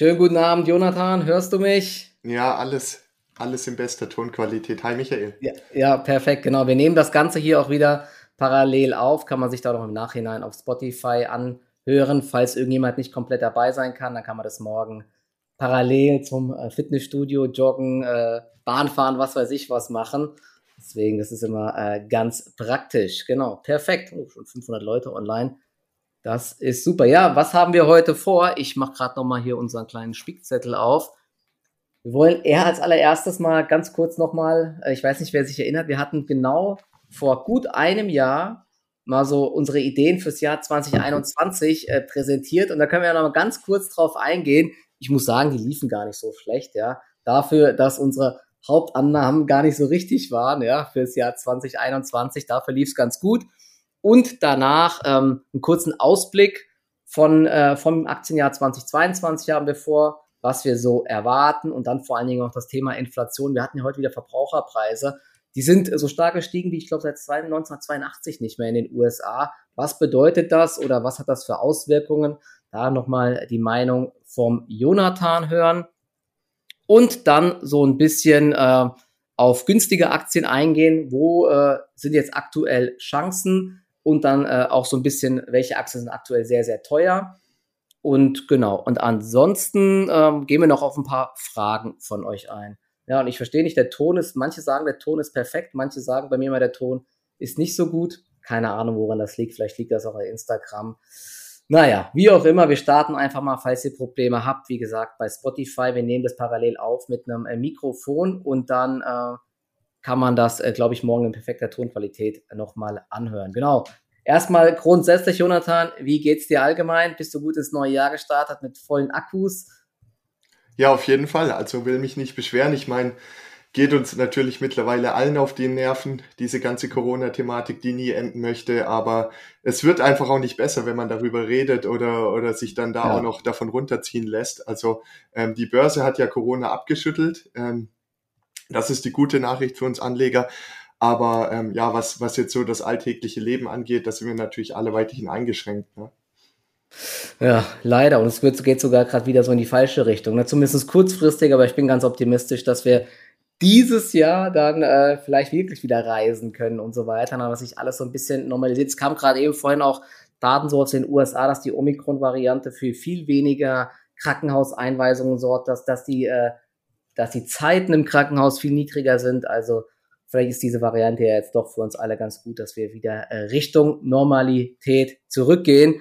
Schönen guten Abend, Jonathan. Hörst du mich? Ja, alles, alles in bester Tonqualität. Hi, Michael. Ja, ja, perfekt, genau. Wir nehmen das Ganze hier auch wieder parallel auf. Kann man sich da noch im Nachhinein auf Spotify anhören. Falls irgendjemand nicht komplett dabei sein kann, dann kann man das morgen parallel zum äh, Fitnessstudio, Joggen, äh, Bahnfahren, was weiß ich was machen. Deswegen, das ist immer äh, ganz praktisch. Genau, perfekt. Oh, schon 500 Leute online. Das ist super. Ja, was haben wir heute vor? Ich mache gerade nochmal hier unseren kleinen Spickzettel auf. Wir wollen eher als allererstes mal ganz kurz nochmal, äh, ich weiß nicht, wer sich erinnert, wir hatten genau vor gut einem Jahr mal so unsere Ideen fürs Jahr 2021 äh, präsentiert und da können wir ja noch mal ganz kurz drauf eingehen. Ich muss sagen, die liefen gar nicht so schlecht, ja. Dafür, dass unsere Hauptannahmen gar nicht so richtig waren, ja, fürs Jahr 2021, dafür lief es ganz gut und danach ähm, einen kurzen Ausblick von, äh, vom Aktienjahr 2022 haben wir vor, was wir so erwarten und dann vor allen Dingen auch das Thema Inflation. Wir hatten ja heute wieder Verbraucherpreise. Die sind so stark gestiegen wie ich glaube seit 1982 nicht mehr in den USA. Was bedeutet das oder was hat das für Auswirkungen? Da nochmal die Meinung vom Jonathan hören und dann so ein bisschen äh, auf günstige Aktien eingehen. Wo äh, sind jetzt aktuell Chancen? Und dann äh, auch so ein bisschen, welche Aktien sind aktuell sehr, sehr teuer. Und genau, und ansonsten ähm, gehen wir noch auf ein paar Fragen von euch ein. Ja, und ich verstehe nicht, der Ton ist, manche sagen, der Ton ist perfekt, manche sagen bei mir mal, der Ton ist nicht so gut. Keine Ahnung, woran das liegt. Vielleicht liegt das auch bei Instagram. Naja, wie auch immer, wir starten einfach mal, falls ihr Probleme habt. Wie gesagt, bei Spotify, wir nehmen das parallel auf mit einem äh, Mikrofon und dann äh, kann man das, äh, glaube ich, morgen in perfekter Tonqualität nochmal anhören. Genau. Erstmal grundsätzlich, Jonathan, wie geht's dir allgemein? Bist du gut ins neue Jahr gestartet mit vollen Akkus? Ja, auf jeden Fall. Also will mich nicht beschweren. Ich meine, geht uns natürlich mittlerweile allen auf die Nerven, diese ganze Corona-Thematik, die nie enden möchte. Aber es wird einfach auch nicht besser, wenn man darüber redet oder, oder sich dann da ja. auch noch davon runterziehen lässt. Also ähm, die Börse hat ja Corona abgeschüttelt. Ähm, das ist die gute Nachricht für uns Anleger. Aber ähm, ja, was, was jetzt so das alltägliche Leben angeht, da sind wir natürlich alle weiterhin eingeschränkt. Ne? Ja, leider. Und es wird, geht sogar gerade wieder so in die falsche Richtung. Ne? Zumindest kurzfristig, aber ich bin ganz optimistisch, dass wir dieses Jahr dann äh, vielleicht wirklich wieder reisen können und so weiter, dass sich alles so ein bisschen normalisiert. Es kam gerade eben vorhin auch Daten so aus den USA, dass die Omikron-Variante für viel weniger Krankenhauseinweisungen sorgt, dass, dass die äh, dass die Zeiten im Krankenhaus viel niedriger sind. Also vielleicht ist diese Variante ja jetzt doch für uns alle ganz gut, dass wir wieder äh, Richtung Normalität zurückgehen.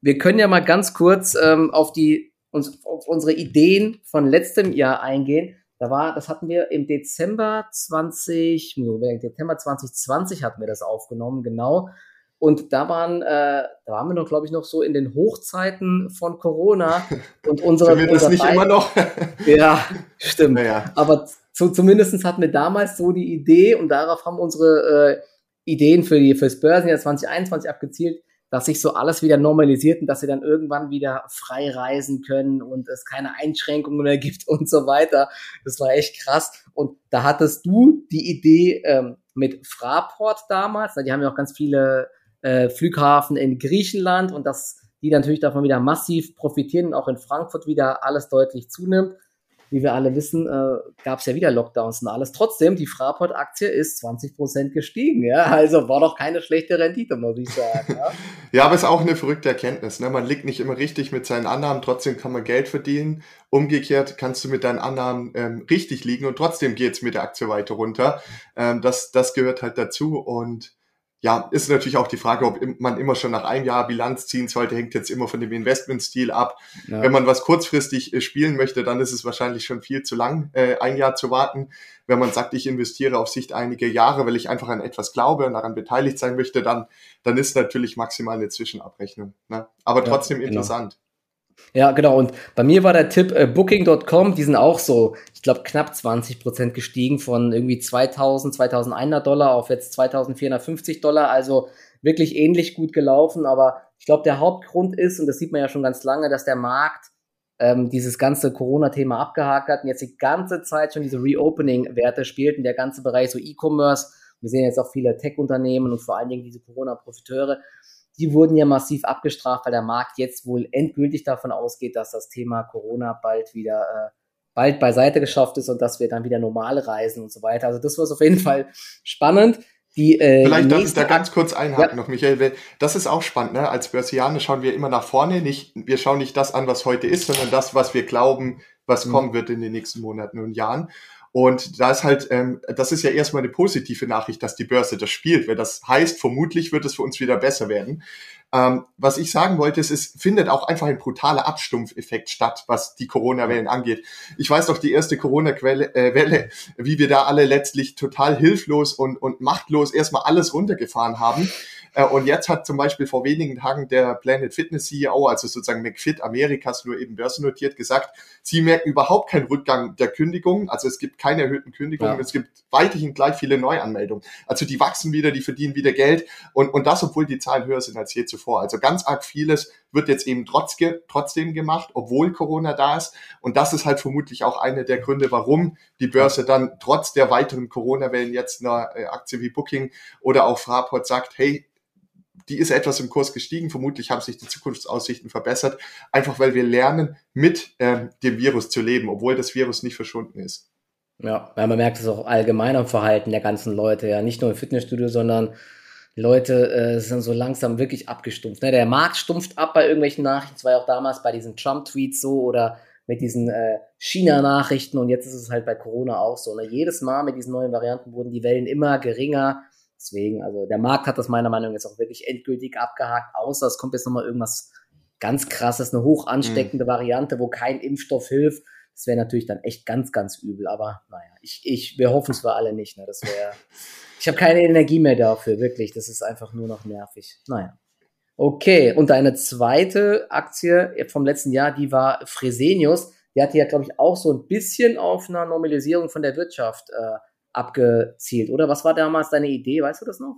Wir können ja mal ganz kurz ähm, auf die uns, auf unsere Ideen von letztem Jahr eingehen. Da war, das hatten wir im Dezember 20, Dezember 2020 hatten wir das aufgenommen, genau. Und da waren, äh, da waren wir noch, glaube ich, noch so in den Hochzeiten von Corona. Und unsere. Sind wir das nicht immer noch? ja, stimmt. Naja. Aber zu, zumindest hatten wir damals so die Idee und darauf haben unsere äh, Ideen für die fürs Börsenjahr 2021 abgezielt, dass sich so alles wieder normalisiert und dass sie dann irgendwann wieder frei reisen können und es keine Einschränkungen mehr gibt und so weiter. Das war echt krass. Und da hattest du die Idee ähm, mit Fraport damals. Die haben ja auch ganz viele äh, Flughafen in Griechenland und dass die natürlich davon wieder massiv profitieren und auch in Frankfurt wieder alles deutlich zunimmt. Wie wir alle wissen, äh, gab es ja wieder Lockdowns und alles. Trotzdem, die Fraport-Aktie ist 20% gestiegen. Ja? Also war doch keine schlechte Rendite, muss ich sagen. Ja, ja aber ist auch eine verrückte Erkenntnis. Ne? Man liegt nicht immer richtig mit seinen Annahmen, trotzdem kann man Geld verdienen. Umgekehrt kannst du mit deinen Annahmen ähm, richtig liegen und trotzdem geht es mit der Aktie weiter runter. Ähm, das, das gehört halt dazu und ja, ist natürlich auch die Frage, ob man immer schon nach einem Jahr Bilanz ziehen sollte, hängt jetzt immer von dem Investmentstil ab. Ja. Wenn man was kurzfristig äh, spielen möchte, dann ist es wahrscheinlich schon viel zu lang, äh, ein Jahr zu warten. Wenn man sagt, ich investiere auf Sicht einige Jahre, weil ich einfach an etwas glaube und daran beteiligt sein möchte, dann, dann ist natürlich maximal eine Zwischenabrechnung. Ne? Aber trotzdem ja, genau. Ja, genau. Und bei mir war der Tipp äh, Booking.com, die sind auch so, ich glaube, knapp 20 Prozent gestiegen von irgendwie 2000, 2100 Dollar auf jetzt 2450 Dollar. Also wirklich ähnlich gut gelaufen. Aber ich glaube, der Hauptgrund ist, und das sieht man ja schon ganz lange, dass der Markt ähm, dieses ganze Corona-Thema abgehakt hat und jetzt die ganze Zeit schon diese Reopening-Werte spielt und der ganze Bereich so E-Commerce. Wir sehen jetzt auch viele Tech-Unternehmen und vor allen Dingen diese Corona-Profiteure die wurden ja massiv abgestraft, weil der Markt jetzt wohl endgültig davon ausgeht, dass das Thema Corona bald wieder äh, bald beiseite geschafft ist und dass wir dann wieder normal reisen und so weiter. Also das war auf jeden Fall spannend. Die, äh, Vielleicht darf ich da ganz kurz einhaken ja. noch, Michael. Das ist auch spannend. Ne? Als Börsianer schauen wir immer nach vorne. Nicht, wir schauen nicht das an, was heute ist, sondern das, was wir glauben, was mhm. kommen wird in den nächsten Monaten und Jahren. Und da ist halt, ähm, das ist ja erstmal eine positive Nachricht, dass die Börse das spielt, weil das heißt, vermutlich wird es für uns wieder besser werden. Ähm, was ich sagen wollte, ist, es findet auch einfach ein brutaler Abstumpfeffekt statt, was die Corona-Wellen angeht. Ich weiß doch, die erste Corona-Welle, äh, wie wir da alle letztlich total hilflos und, und machtlos erstmal alles runtergefahren haben. Äh, und jetzt hat zum Beispiel vor wenigen Tagen der Planet Fitness CEO, also sozusagen McFit Amerikas, nur eben börsennotiert, gesagt, sie merken überhaupt keinen Rückgang der Kündigungen. Also es gibt keine erhöhten Kündigungen. Ja. Es gibt weiterhin gleich viele Neuanmeldungen. Also die wachsen wieder, die verdienen wieder Geld. Und, und das, obwohl die Zahlen höher sind als je zuvor. Also ganz arg vieles wird jetzt eben trotz, trotzdem gemacht, obwohl Corona da ist. Und das ist halt vermutlich auch einer der Gründe, warum die Börse dann trotz der weiteren Corona-Wellen jetzt eine äh, Aktie wie Booking oder auch Fraport sagt, hey, die ist etwas im Kurs gestiegen. Vermutlich haben sich die Zukunftsaussichten verbessert, einfach weil wir lernen, mit ähm, dem Virus zu leben, obwohl das Virus nicht verschwunden ist. Ja, man merkt es auch allgemein am Verhalten der ganzen Leute, ja, nicht nur im Fitnessstudio, sondern Leute äh, sind so langsam wirklich abgestumpft. Ne? Der Markt stumpft ab bei irgendwelchen Nachrichten. Das war ja auch damals bei diesen Trump-Tweets so oder mit diesen äh, China-Nachrichten und jetzt ist es halt bei Corona auch so. Ne? Jedes Mal mit diesen neuen Varianten wurden die Wellen immer geringer. Deswegen, also der Markt hat das meiner Meinung nach jetzt auch wirklich endgültig abgehakt, außer es kommt jetzt nochmal irgendwas ganz krasses, eine hoch ansteckende mhm. Variante, wo kein Impfstoff hilft. Das wäre natürlich dann echt ganz, ganz übel. Aber naja, ich, ich, wir hoffen es für alle nicht. Ne? Das wäre. ich habe keine Energie mehr dafür, wirklich. Das ist einfach nur noch nervig. Naja. Okay, und eine zweite Aktie vom letzten Jahr, die war Fresenius. Die hatte ja, glaube ich, auch so ein bisschen auf einer Normalisierung von der Wirtschaft äh, abgezielt, oder? Was war damals deine Idee? Weißt du das noch?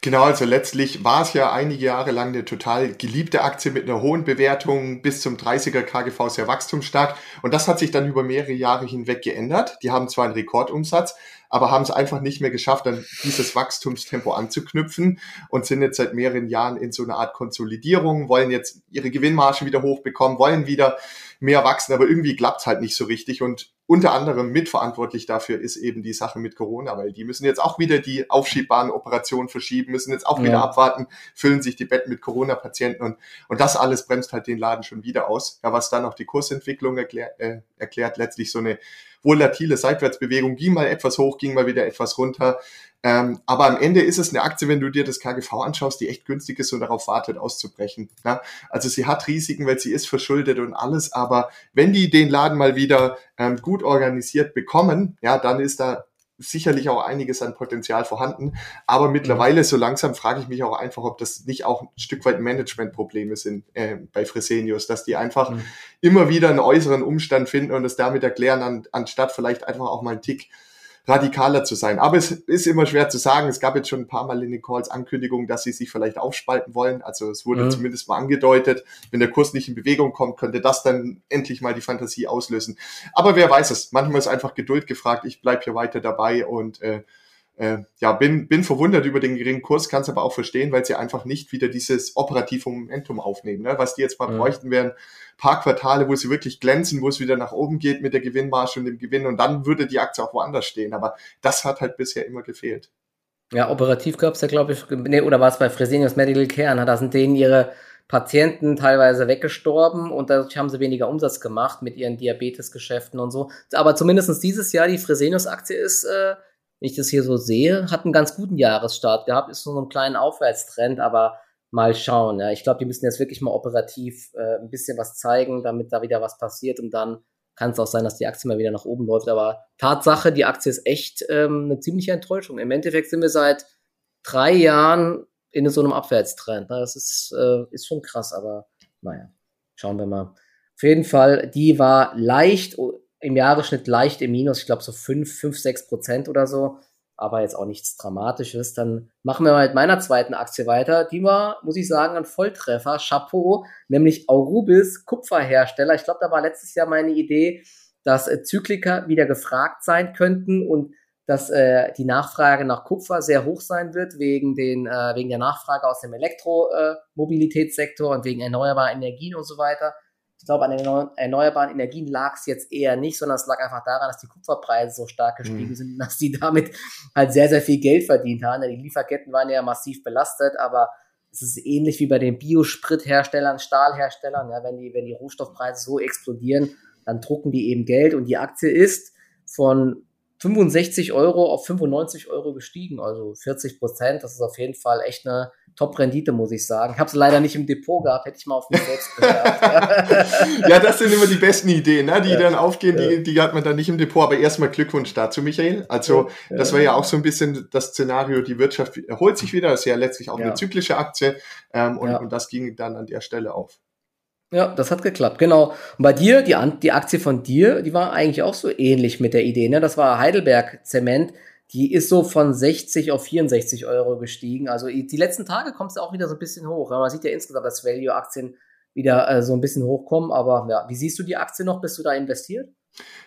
Genau, also letztlich war es ja einige Jahre lang eine total geliebte Aktie mit einer hohen Bewertung bis zum 30er KGV sehr wachstumsstark. Und das hat sich dann über mehrere Jahre hinweg geändert. Die haben zwar einen Rekordumsatz, aber haben es einfach nicht mehr geschafft, dann dieses Wachstumstempo anzuknüpfen und sind jetzt seit mehreren Jahren in so einer Art Konsolidierung, wollen jetzt ihre Gewinnmargen wieder hochbekommen, wollen wieder mehr wachsen, aber irgendwie klappt's halt nicht so richtig. Und unter anderem mitverantwortlich dafür ist eben die Sache mit Corona, weil die müssen jetzt auch wieder die aufschiebbaren Operationen verschieben, müssen jetzt auch wieder ja. abwarten, füllen sich die Betten mit Corona-Patienten und, und das alles bremst halt den Laden schon wieder aus. Ja, was dann auch die Kursentwicklung erklär, äh, erklärt, letztlich so eine volatile Seitwärtsbewegung, ging mal etwas hoch, ging mal wieder etwas runter. Ähm, aber am Ende ist es eine Aktie, wenn du dir das KGV anschaust, die echt günstig ist und darauf wartet, auszubrechen. Ja? Also sie hat Risiken, weil sie ist verschuldet und alles, aber wenn die den Laden mal wieder ähm, gut organisiert bekommen, ja, dann ist da sicherlich auch einiges an Potenzial vorhanden. Aber mittlerweile, so langsam frage ich mich auch einfach, ob das nicht auch ein Stück weit Managementprobleme sind äh, bei Fresenius, dass die einfach mhm. immer wieder einen äußeren Umstand finden und es damit erklären, an, anstatt vielleicht einfach auch mal einen Tick radikaler zu sein. Aber es ist immer schwer zu sagen. Es gab jetzt schon ein paar Mal in den Calls Ankündigungen, dass sie sich vielleicht aufspalten wollen. Also es wurde mhm. zumindest mal angedeutet, wenn der Kurs nicht in Bewegung kommt, könnte das dann endlich mal die Fantasie auslösen. Aber wer weiß es. Manchmal ist einfach Geduld gefragt. Ich bleib hier weiter dabei und äh, äh, ja, bin, bin verwundert über den geringen Kurs, kann es aber auch verstehen, weil sie einfach nicht wieder dieses operative Momentum aufnehmen. Ne? Was die jetzt mal mhm. bräuchten, wären paar Quartale, wo sie wirklich glänzen, wo es wieder nach oben geht mit der Gewinnmarge und dem Gewinn und dann würde die Aktie auch woanders stehen. Aber das hat halt bisher immer gefehlt. Ja, operativ gab es ja, glaube ich, nee, oder war es bei Fresenius Medical Care? Da sind denen ihre Patienten teilweise weggestorben und dadurch haben sie weniger Umsatz gemacht mit ihren Diabetesgeschäften und so. Aber zumindestens dieses Jahr, die Fresenius-Aktie ist äh, wenn ich das hier so sehe, hat einen ganz guten Jahresstart gehabt, ist so ein kleinen Aufwärtstrend, aber mal schauen. Ja. Ich glaube, die müssen jetzt wirklich mal operativ äh, ein bisschen was zeigen, damit da wieder was passiert und dann kann es auch sein, dass die Aktie mal wieder nach oben läuft. Aber Tatsache, die Aktie ist echt ähm, eine ziemliche Enttäuschung. Im Endeffekt sind wir seit drei Jahren in so einem Abwärtstrend. Ne. Das ist, äh, ist schon krass, aber naja, schauen wir mal. Auf jeden Fall, die war leicht im Jahresschnitt leicht im Minus, ich glaube so 5, 5, 6 Prozent oder so, aber jetzt auch nichts Dramatisches. Dann machen wir mal mit meiner zweiten Aktie weiter. Die war, muss ich sagen, ein Volltreffer, Chapeau, nämlich Aurubis Kupferhersteller. Ich glaube, da war letztes Jahr meine Idee, dass äh, Zyklika wieder gefragt sein könnten und dass äh, die Nachfrage nach Kupfer sehr hoch sein wird, wegen, den, äh, wegen der Nachfrage aus dem Elektromobilitätssektor und wegen erneuerbarer Energien und so weiter. Ich glaube, an den erneuerbaren Energien lag es jetzt eher nicht, sondern es lag einfach daran, dass die Kupferpreise so stark gestiegen mhm. sind, dass die damit halt sehr, sehr viel Geld verdient haben. Die Lieferketten waren ja massiv belastet, aber es ist ähnlich wie bei den Biospritherstellern, Stahlherstellern. Ja, wenn, die, wenn die Rohstoffpreise so explodieren, dann drucken die eben Geld und die Aktie ist von 65 Euro auf 95 Euro gestiegen, also 40 Prozent. Das ist auf jeden Fall echt eine Top-Rendite, muss ich sagen. Ich habe es leider nicht im Depot gehabt, hätte ich mal auf mich selbst gehört. ja, das sind immer die besten Ideen, ne? die ja. dann aufgehen, die, die hat man dann nicht im Depot. Aber erstmal Glückwunsch dazu, Michael. Also ja. das war ja auch so ein bisschen das Szenario, die Wirtschaft erholt sich wieder. Das ist ja letztlich auch ja. eine zyklische Aktie ähm, und, und das ging dann an der Stelle auf. Ja, das hat geklappt, genau. Und bei dir, die, die Aktie von dir, die war eigentlich auch so ähnlich mit der Idee, ne? Das war Heidelberg Zement. Die ist so von 60 auf 64 Euro gestiegen. Also die letzten Tage kommt es auch wieder so ein bisschen hoch. Man sieht ja insgesamt, dass Value-Aktien wieder äh, so ein bisschen hochkommen. Aber ja, wie siehst du die Aktie noch? Bist du da investiert?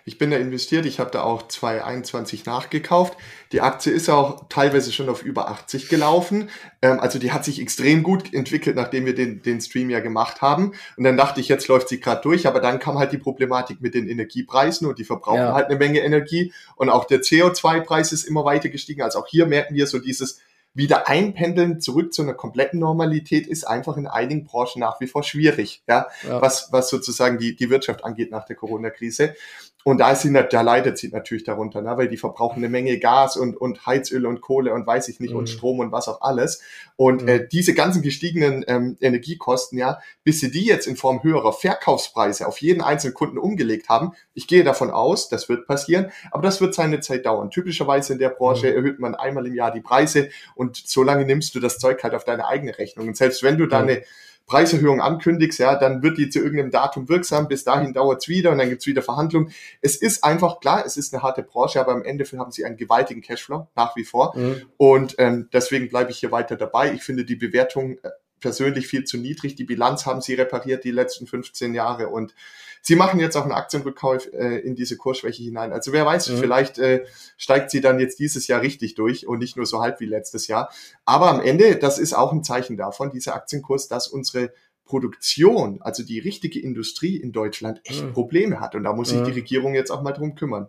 Ich bin da investiert, ich habe da auch 221 nachgekauft. Die Aktie ist auch teilweise schon auf über 80 gelaufen. Ähm, also die hat sich extrem gut entwickelt, nachdem wir den, den Stream ja gemacht haben. Und dann dachte ich, jetzt läuft sie gerade durch, aber dann kam halt die Problematik mit den Energiepreisen und die verbrauchen ja. halt eine Menge Energie. Und auch der CO2-Preis ist immer weiter gestiegen. Also auch hier merken wir so dieses wieder einpendeln zurück zu einer kompletten Normalität ist einfach in einigen Branchen nach wie vor schwierig, ja, ja. was, was sozusagen die, die Wirtschaft angeht nach der Corona-Krise. Und da ist sie, da leidet sie natürlich darunter, ne? weil die verbrauchen eine Menge Gas und, und Heizöl und Kohle und weiß ich nicht mhm. und Strom und was auch alles. Und mhm. äh, diese ganzen gestiegenen ähm, Energiekosten, ja, bis sie die jetzt in Form höherer Verkaufspreise auf jeden einzelnen Kunden umgelegt haben, ich gehe davon aus, das wird passieren, aber das wird seine Zeit dauern. Typischerweise in der Branche mhm. erhöht man einmal im Jahr die Preise und so lange nimmst du das Zeug halt auf deine eigene Rechnung. Und selbst wenn du da eine Preiserhöhung ankündigst, ja, dann wird die zu irgendeinem Datum wirksam, bis dahin dauert es wieder und dann gibt es wieder Verhandlungen. Es ist einfach klar, es ist eine harte Branche, aber am Ende haben sie einen gewaltigen Cashflow nach wie vor. Mhm. Und ähm, deswegen bleibe ich hier weiter dabei. Ich finde die Bewertung äh, persönlich viel zu niedrig. Die Bilanz haben sie repariert die letzten 15 Jahre und Sie machen jetzt auch einen Aktienrückkauf äh, in diese Kursschwäche hinein. Also wer weiß, mhm. vielleicht äh, steigt sie dann jetzt dieses Jahr richtig durch und nicht nur so halb wie letztes Jahr. Aber am Ende, das ist auch ein Zeichen davon, dieser Aktienkurs, dass unsere Produktion, also die richtige Industrie in Deutschland, echt mhm. Probleme hat. Und da muss sich mhm. die Regierung jetzt auch mal drum kümmern.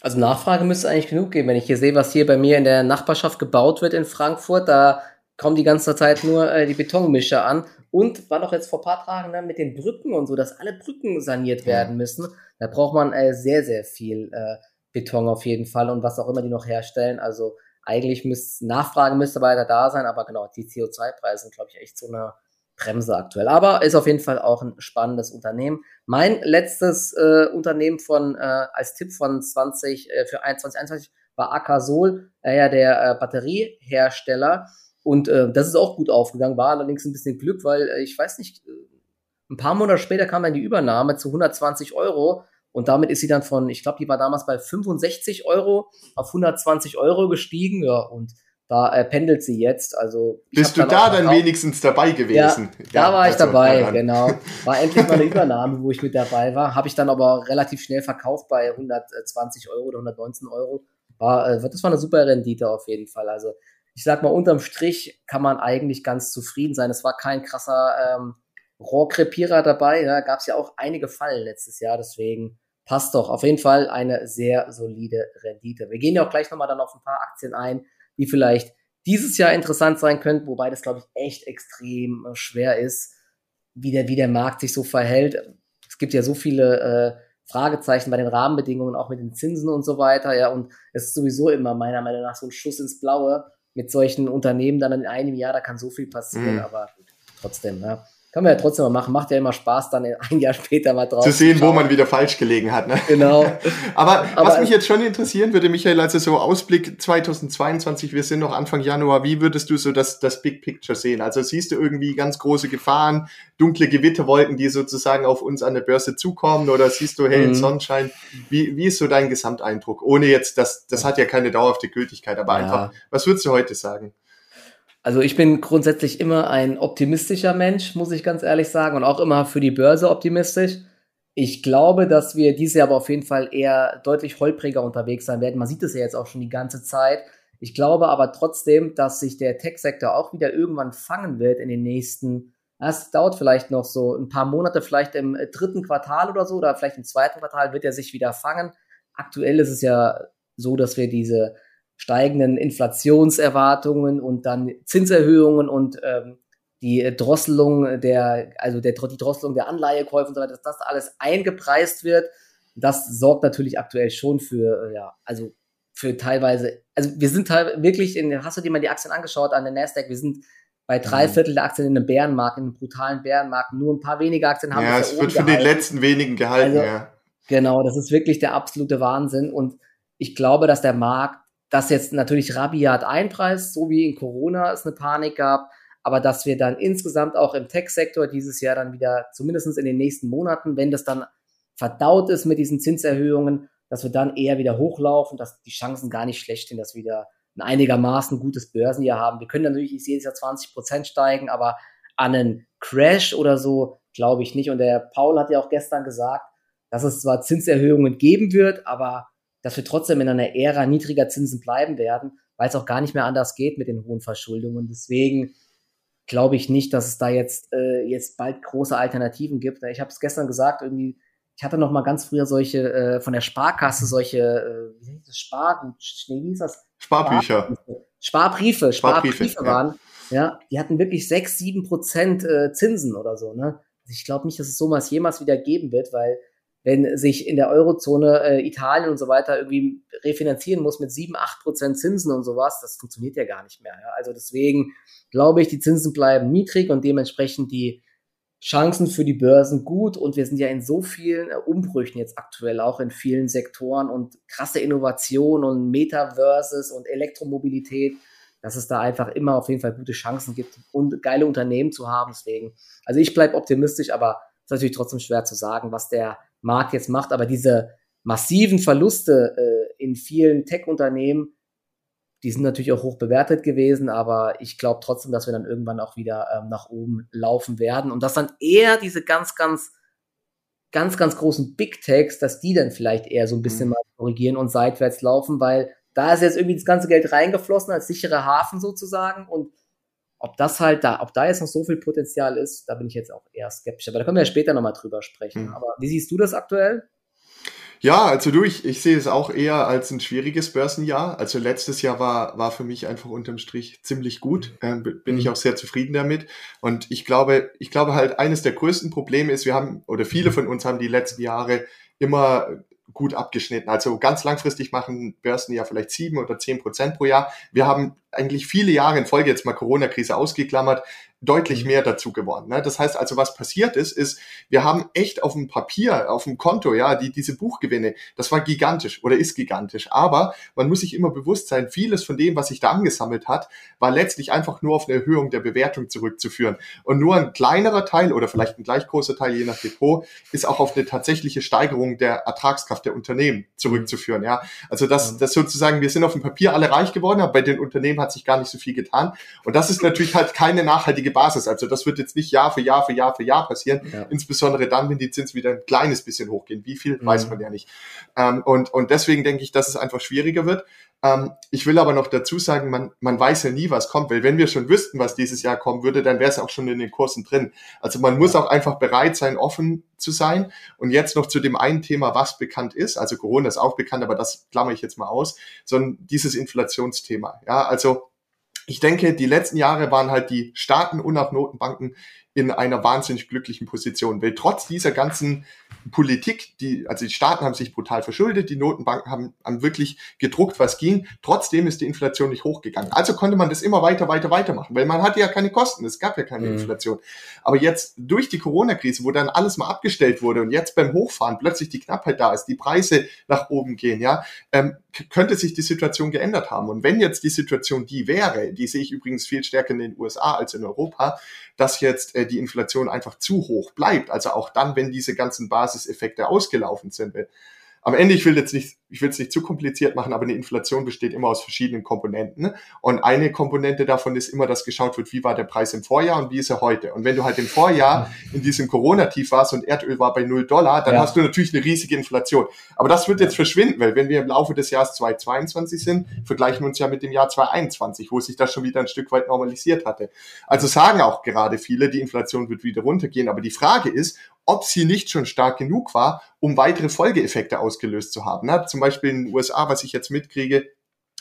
Also Nachfrage müsste eigentlich genug geben. Wenn ich hier sehe, was hier bei mir in der Nachbarschaft gebaut wird in Frankfurt, da kommen die ganze Zeit nur äh, die Betonmischer an. Und war doch jetzt vor paar Tagen dann mit den Brücken und so, dass alle Brücken saniert werden müssen. Da braucht man äh, sehr, sehr viel äh, Beton auf jeden Fall und was auch immer die noch herstellen. Also eigentlich müsste Nachfrage müsste weiter da sein, aber genau, die CO2-Preise sind, glaube ich, echt so eine Bremse aktuell. Aber ist auf jeden Fall auch ein spannendes Unternehmen. Mein letztes äh, Unternehmen von äh, als Tipp von 20 äh, für 2021 war Akasol, äh, ja der äh, Batteriehersteller. Und äh, das ist auch gut aufgegangen, war allerdings ein bisschen Glück, weil äh, ich weiß nicht, äh, ein paar Monate später kam dann die Übernahme zu 120 Euro und damit ist sie dann von, ich glaube, die war damals bei 65 Euro auf 120 Euro gestiegen, ja, und da äh, pendelt sie jetzt. Also bist du da dann wenigstens dabei gewesen? Ja, da war ich also, dabei, genau. War endlich mal eine Übernahme, wo ich mit dabei war. Habe ich dann aber relativ schnell verkauft bei 120 Euro oder 119 Euro. War, äh, das war eine super Rendite auf jeden Fall. Also ich sag mal, unterm Strich kann man eigentlich ganz zufrieden sein. Es war kein krasser ähm, Rohrkrepierer dabei. Da gab es ja auch einige Fallen letztes Jahr, deswegen passt doch. Auf jeden Fall eine sehr solide Rendite. Wir gehen ja auch gleich nochmal dann auf ein paar Aktien ein, die vielleicht dieses Jahr interessant sein könnten, wobei das, glaube ich, echt extrem äh, schwer ist, wie der, wie der Markt sich so verhält. Es gibt ja so viele äh, Fragezeichen bei den Rahmenbedingungen, auch mit den Zinsen und so weiter. Ja, und es ist sowieso immer meiner Meinung nach so ein Schuss ins Blaue mit solchen Unternehmen dann in einem Jahr, da kann so viel passieren, mhm. aber trotzdem, ja. Kann man ja trotzdem mal machen. Macht ja immer Spaß, dann ein Jahr später mal drauf zu sehen, wo man wieder falsch gelegen hat. Ne? Genau. Aber, Aber was mich jetzt schon interessieren würde, Michael, also so Ausblick 2022, wir sind noch Anfang Januar, wie würdest du so das, das Big Picture sehen? Also siehst du irgendwie ganz große Gefahren, dunkle Gewitterwolken, die sozusagen auf uns an der Börse zukommen oder siehst du hellen mhm. Sonnenschein? Wie, wie ist so dein Gesamteindruck? Ohne jetzt, das, das hat ja keine dauerhafte Gültigkeit, aber ja. einfach, was würdest du heute sagen? Also ich bin grundsätzlich immer ein optimistischer Mensch, muss ich ganz ehrlich sagen, und auch immer für die Börse optimistisch. Ich glaube, dass wir dieses Jahr aber auf jeden Fall eher deutlich holpriger unterwegs sein werden. Man sieht es ja jetzt auch schon die ganze Zeit. Ich glaube aber trotzdem, dass sich der Tech-Sektor auch wieder irgendwann fangen wird in den nächsten, es dauert vielleicht noch so ein paar Monate, vielleicht im äh, dritten Quartal oder so, oder vielleicht im zweiten Quartal wird er sich wieder fangen. Aktuell ist es ja so, dass wir diese steigenden Inflationserwartungen und dann Zinserhöhungen und ähm, die Drosselung der, also der, die Drosselung der Anleihekäufe und so weiter, dass das alles eingepreist wird. Das sorgt natürlich aktuell schon für, äh, ja, also für teilweise, also wir sind halt wirklich in, hast du dir mal die Aktien angeschaut an der Nasdaq? Wir sind bei drei mhm. Viertel der Aktien in einem Bärenmarkt, in einem brutalen Bärenmarkt. Nur ein paar wenige Aktien haben Ja, es wird für die letzten wenigen gehalten, also, ja. Genau, das ist wirklich der absolute Wahnsinn. Und ich glaube, dass der Markt das jetzt natürlich rabiat einpreist, so wie in Corona es eine Panik gab, aber dass wir dann insgesamt auch im Tech-Sektor dieses Jahr dann wieder, zumindest in den nächsten Monaten, wenn das dann verdaut ist mit diesen Zinserhöhungen, dass wir dann eher wieder hochlaufen, dass die Chancen gar nicht schlecht sind, dass wir wieder ein einigermaßen gutes Börsenjahr haben. Wir können natürlich jedes Jahr 20 Prozent steigen, aber an einen Crash oder so glaube ich nicht. Und der Paul hat ja auch gestern gesagt, dass es zwar Zinserhöhungen geben wird, aber dass wir trotzdem in einer Ära niedriger Zinsen bleiben werden, weil es auch gar nicht mehr anders geht mit den hohen Verschuldungen. Deswegen glaube ich nicht, dass es da jetzt, äh, jetzt bald große Alternativen gibt. Ich habe es gestern gesagt, irgendwie ich hatte noch mal ganz früher solche äh, von der Sparkasse solche äh, wie heißt das Spar wie hieß das Sparbücher Sparbriefe Sparbriefe, Sparbriefe waren ja. ja. die hatten wirklich sechs sieben Prozent äh, Zinsen oder so ne also ich glaube nicht dass es sowas jemals wieder geben wird weil wenn sich in der Eurozone äh, Italien und so weiter irgendwie refinanzieren muss mit sieben acht Prozent Zinsen und sowas das funktioniert ja gar nicht mehr ja? also deswegen glaube ich die Zinsen bleiben niedrig und dementsprechend die Chancen für die Börsen gut und wir sind ja in so vielen äh, Umbrüchen jetzt aktuell, auch in vielen Sektoren und krasse Innovation und Metaverses und Elektromobilität, dass es da einfach immer auf jeden Fall gute Chancen gibt und geile Unternehmen zu haben. Deswegen, also ich bleibe optimistisch, aber ist natürlich trotzdem schwer zu sagen, was der Markt jetzt macht. Aber diese massiven Verluste äh, in vielen Tech-Unternehmen, die sind natürlich auch hoch bewertet gewesen, aber ich glaube trotzdem, dass wir dann irgendwann auch wieder ähm, nach oben laufen werden und dass dann eher diese ganz, ganz, ganz, ganz großen Big Techs, dass die dann vielleicht eher so ein bisschen mhm. mal korrigieren und seitwärts laufen, weil da ist jetzt irgendwie das ganze Geld reingeflossen als sichere Hafen sozusagen und ob das halt da, ob da jetzt noch so viel Potenzial ist, da bin ich jetzt auch eher skeptisch. Aber da können wir ja später nochmal drüber sprechen. Mhm. Aber wie siehst du das aktuell? Ja, also du, ich, ich sehe es auch eher als ein schwieriges Börsenjahr. Also letztes Jahr war, war für mich einfach unterm Strich ziemlich gut. Ähm, bin ich mhm. auch sehr zufrieden damit. Und ich glaube, ich glaube halt, eines der größten Probleme ist, wir haben, oder viele von uns haben die letzten Jahre immer gut abgeschnitten. Also ganz langfristig machen Börsen ja vielleicht sieben oder zehn Prozent pro Jahr. Wir haben eigentlich viele Jahre in Folge jetzt mal Corona-Krise ausgeklammert, deutlich mhm. mehr dazu geworden. Ne? Das heißt also, was passiert ist, ist, wir haben echt auf dem Papier, auf dem Konto, ja, die, diese Buchgewinne, das war gigantisch oder ist gigantisch. Aber man muss sich immer bewusst sein, vieles von dem, was sich da angesammelt hat, war letztlich einfach nur auf eine Erhöhung der Bewertung zurückzuführen. Und nur ein kleinerer Teil oder vielleicht ein gleich großer Teil, je nach Depot, ist auch auf eine tatsächliche Steigerung der Ertragskraft der Unternehmen zurückzuführen. Ja, also das, das sozusagen, wir sind auf dem Papier alle reich geworden, aber bei den Unternehmen hat sich gar nicht so viel getan. Und das ist natürlich halt keine nachhaltige Basis. Also das wird jetzt nicht Jahr für Jahr für Jahr für Jahr passieren. Ja. Insbesondere dann, wenn die Zinsen wieder ein kleines bisschen hochgehen. Wie viel, mhm. weiß man ja nicht. Ähm, und, und deswegen denke ich, dass es einfach schwieriger wird. Ähm, ich will aber noch dazu sagen, man, man weiß ja nie, was kommt, weil wenn wir schon wüssten, was dieses Jahr kommen würde, dann wäre es auch schon in den Kursen drin. Also man muss auch einfach bereit sein, offen zu sein. Und jetzt noch zu dem einen Thema, was bekannt ist. Also Corona ist auch bekannt, aber das klammer ich jetzt mal aus, sondern dieses Inflationsthema. Ja, also ich denke, die letzten Jahre waren halt die Staaten und auch Notenbanken in einer wahnsinnig glücklichen Position, weil trotz dieser ganzen Politik, die, also die Staaten haben sich brutal verschuldet, die Notenbanken haben, haben wirklich gedruckt, was ging, trotzdem ist die Inflation nicht hochgegangen. Also konnte man das immer weiter, weiter, weiter machen, weil man hatte ja keine Kosten, es gab ja keine mhm. Inflation. Aber jetzt durch die Corona-Krise, wo dann alles mal abgestellt wurde und jetzt beim Hochfahren plötzlich die Knappheit da ist, die Preise nach oben gehen, ja, ähm, könnte sich die Situation geändert haben. Und wenn jetzt die Situation die wäre, die sehe ich übrigens viel stärker in den USA als in Europa, dass jetzt äh, die Inflation einfach zu hoch bleibt. Also auch dann, wenn diese ganzen Basiseffekte ausgelaufen sind. Am Ende, ich will jetzt nicht, ich will es nicht zu kompliziert machen, aber eine Inflation besteht immer aus verschiedenen Komponenten. Und eine Komponente davon ist immer, dass geschaut wird, wie war der Preis im Vorjahr und wie ist er heute. Und wenn du halt im Vorjahr in diesem Corona-Tief warst und Erdöl war bei 0 Dollar, dann ja. hast du natürlich eine riesige Inflation. Aber das wird jetzt verschwinden, weil wenn wir im Laufe des Jahres 2022 sind, vergleichen wir uns ja mit dem Jahr 2021, wo sich das schon wieder ein Stück weit normalisiert hatte. Also sagen auch gerade viele, die Inflation wird wieder runtergehen. Aber die Frage ist, ob sie nicht schon stark genug war, um weitere Folgeeffekte ausgelöst zu haben. Na, zum Beispiel in den USA, was ich jetzt mitkriege,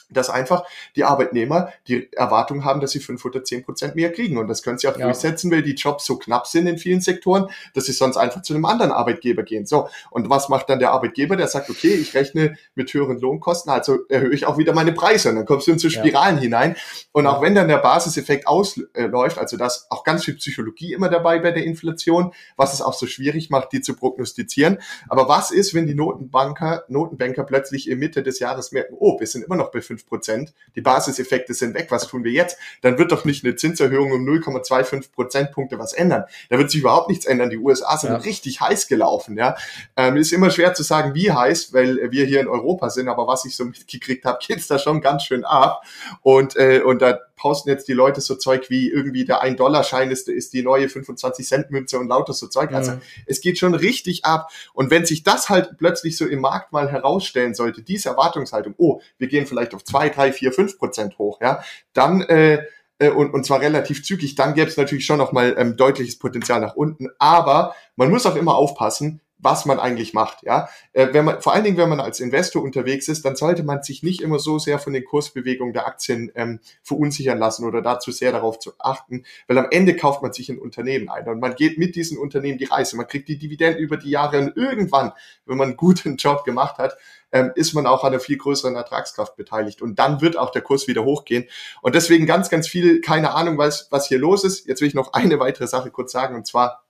dass einfach die Arbeitnehmer die Erwartung haben, dass sie 5 oder 10 Prozent mehr kriegen. Und das können sie auch ja. durchsetzen, weil die Jobs so knapp sind in vielen Sektoren, dass sie sonst einfach zu einem anderen Arbeitgeber gehen. So. Und was macht dann der Arbeitgeber? Der sagt, okay, ich rechne mit höheren Lohnkosten, also erhöhe ich auch wieder meine Preise. Und dann kommst du in so Spiralen ja. hinein. Und auch wenn dann der Basiseffekt ausläuft, also das auch ganz viel Psychologie immer dabei bei der Inflation, was es auch so schwierig macht, die zu prognostizieren. Aber was ist, wenn die Notenbanker, Notenbanker plötzlich in Mitte des Jahres merken, oh, wir sind immer noch bei 5 5 Prozent. Die Basiseffekte sind weg. Was tun wir jetzt? Dann wird doch nicht eine Zinserhöhung um 0,25 Prozentpunkte was ändern. Da wird sich überhaupt nichts ändern. Die USA sind ja. richtig heiß gelaufen. Ja, ähm, ist immer schwer zu sagen, wie heiß, weil wir hier in Europa sind. Aber was ich so mitgekriegt habe, geht's da schon ganz schön ab. Und äh, und da posten jetzt die Leute so Zeug wie irgendwie der 1-Dollar-Schein ist, ist die neue 25-Cent-Münze und lauter so Zeug. Also mhm. es geht schon richtig ab. Und wenn sich das halt plötzlich so im Markt mal herausstellen sollte, diese Erwartungshaltung, oh, wir gehen vielleicht auf 2, 3, 4, 5 Prozent hoch, ja, dann äh, äh, und, und zwar relativ zügig, dann gäbe es natürlich schon nochmal ähm, deutliches Potenzial nach unten. Aber man muss auch immer aufpassen, was man eigentlich macht. Ja, äh, wenn man vor allen Dingen, wenn man als Investor unterwegs ist, dann sollte man sich nicht immer so sehr von den Kursbewegungen der Aktien ähm, verunsichern lassen oder dazu sehr darauf zu achten, weil am Ende kauft man sich ein Unternehmen ein und man geht mit diesen Unternehmen die Reise. Man kriegt die Dividenden über die Jahre und irgendwann, wenn man einen guten Job gemacht hat, ähm, ist man auch an einer viel größeren Ertragskraft beteiligt und dann wird auch der Kurs wieder hochgehen. Und deswegen ganz, ganz viel, keine Ahnung, was, was hier los ist. Jetzt will ich noch eine weitere Sache kurz sagen und zwar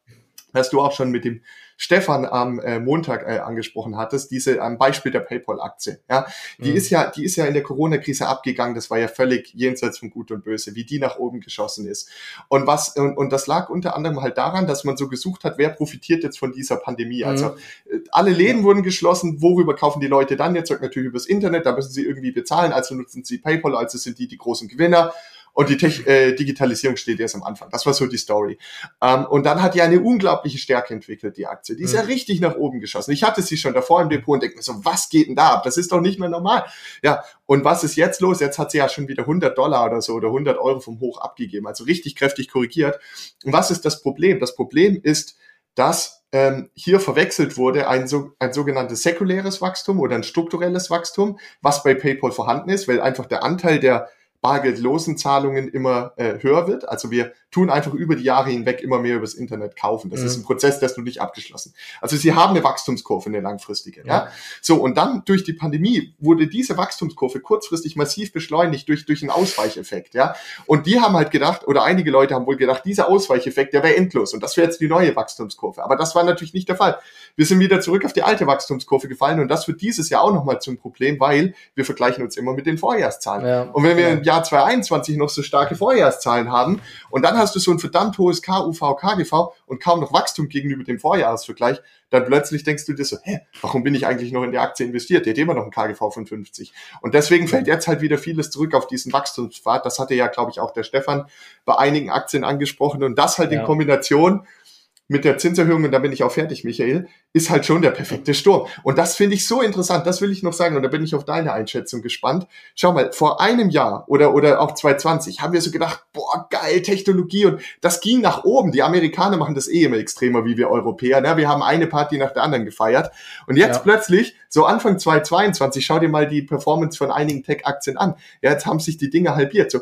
hast du auch schon mit dem Stefan am äh, Montag äh, angesprochen hattest, diese am Beispiel der PayPal-Aktie. Ja, die mhm. ist ja, die ist ja in der Corona-Krise abgegangen. Das war ja völlig jenseits von Gut und Böse, wie die nach oben geschossen ist. Und was und, und das lag unter anderem halt daran, dass man so gesucht hat, wer profitiert jetzt von dieser Pandemie. Mhm. Also äh, alle Läden ja. wurden geschlossen. Worüber kaufen die Leute dann jetzt? Natürlich übers Internet. Da müssen sie irgendwie bezahlen. Also nutzen sie PayPal. Also sind die die großen Gewinner und die Tech äh, Digitalisierung steht erst am Anfang. Das war so die Story. Ähm, und dann hat die eine unglaubliche Stärke entwickelt, die Aktie. Die ist mhm. ja richtig nach oben geschossen. Ich hatte sie schon davor im Depot und denke mir so, was geht denn da ab? Das ist doch nicht mehr normal. Ja, und was ist jetzt los? Jetzt hat sie ja schon wieder 100 Dollar oder so oder 100 Euro vom Hoch abgegeben, also richtig kräftig korrigiert. Und was ist das Problem? Das Problem ist, dass ähm, hier verwechselt wurde ein, so, ein sogenanntes säkuläres Wachstum oder ein strukturelles Wachstum, was bei PayPal vorhanden ist, weil einfach der Anteil der bargeldlosen Zahlungen immer äh, höher wird. Also wir tun einfach über die Jahre hinweg immer mehr übers Internet kaufen. Das mhm. ist ein Prozess, der ist noch nicht abgeschlossen. Also sie haben eine Wachstumskurve, eine langfristige. Ja. ja. So, und dann durch die Pandemie wurde diese Wachstumskurve kurzfristig massiv beschleunigt durch, durch einen Ausweicheffekt. Ja. Und die haben halt gedacht, oder einige Leute haben wohl gedacht, dieser Ausweicheffekt, der wäre endlos und das wäre jetzt die neue Wachstumskurve. Aber das war natürlich nicht der Fall. Wir sind wieder zurück auf die alte Wachstumskurve gefallen und das wird dieses Jahr auch nochmal zum Problem, weil wir vergleichen uns immer mit den Vorjahrszahlen. Ja. Und wenn wir im Jahr 2021 noch so starke Vorjahrszahlen haben und dann hast du so ein verdammt hohes KUV, KGV und kaum noch Wachstum gegenüber dem Vorjahresvergleich, dann plötzlich denkst du dir so, hä, warum bin ich eigentlich noch in die Aktie investiert? Die hat immer noch ein KGV von 50. Und deswegen fällt jetzt halt wieder vieles zurück auf diesen Wachstumspfad. Das hatte ja, glaube ich, auch der Stefan bei einigen Aktien angesprochen. Und das halt ja. in Kombination mit der Zinserhöhung, und da bin ich auch fertig, Michael, ist halt schon der perfekte Sturm. Und das finde ich so interessant, das will ich noch sagen, und da bin ich auf deine Einschätzung gespannt. Schau mal, vor einem Jahr oder, oder auch 2020 haben wir so gedacht, boah, geil, Technologie, und das ging nach oben. Die Amerikaner machen das eh immer extremer wie wir Europäer. Ne? Wir haben eine Party nach der anderen gefeiert. Und jetzt ja. plötzlich, so Anfang 2022, schau dir mal die Performance von einigen Tech-Aktien an. Ja, jetzt haben sich die Dinge halbiert. So,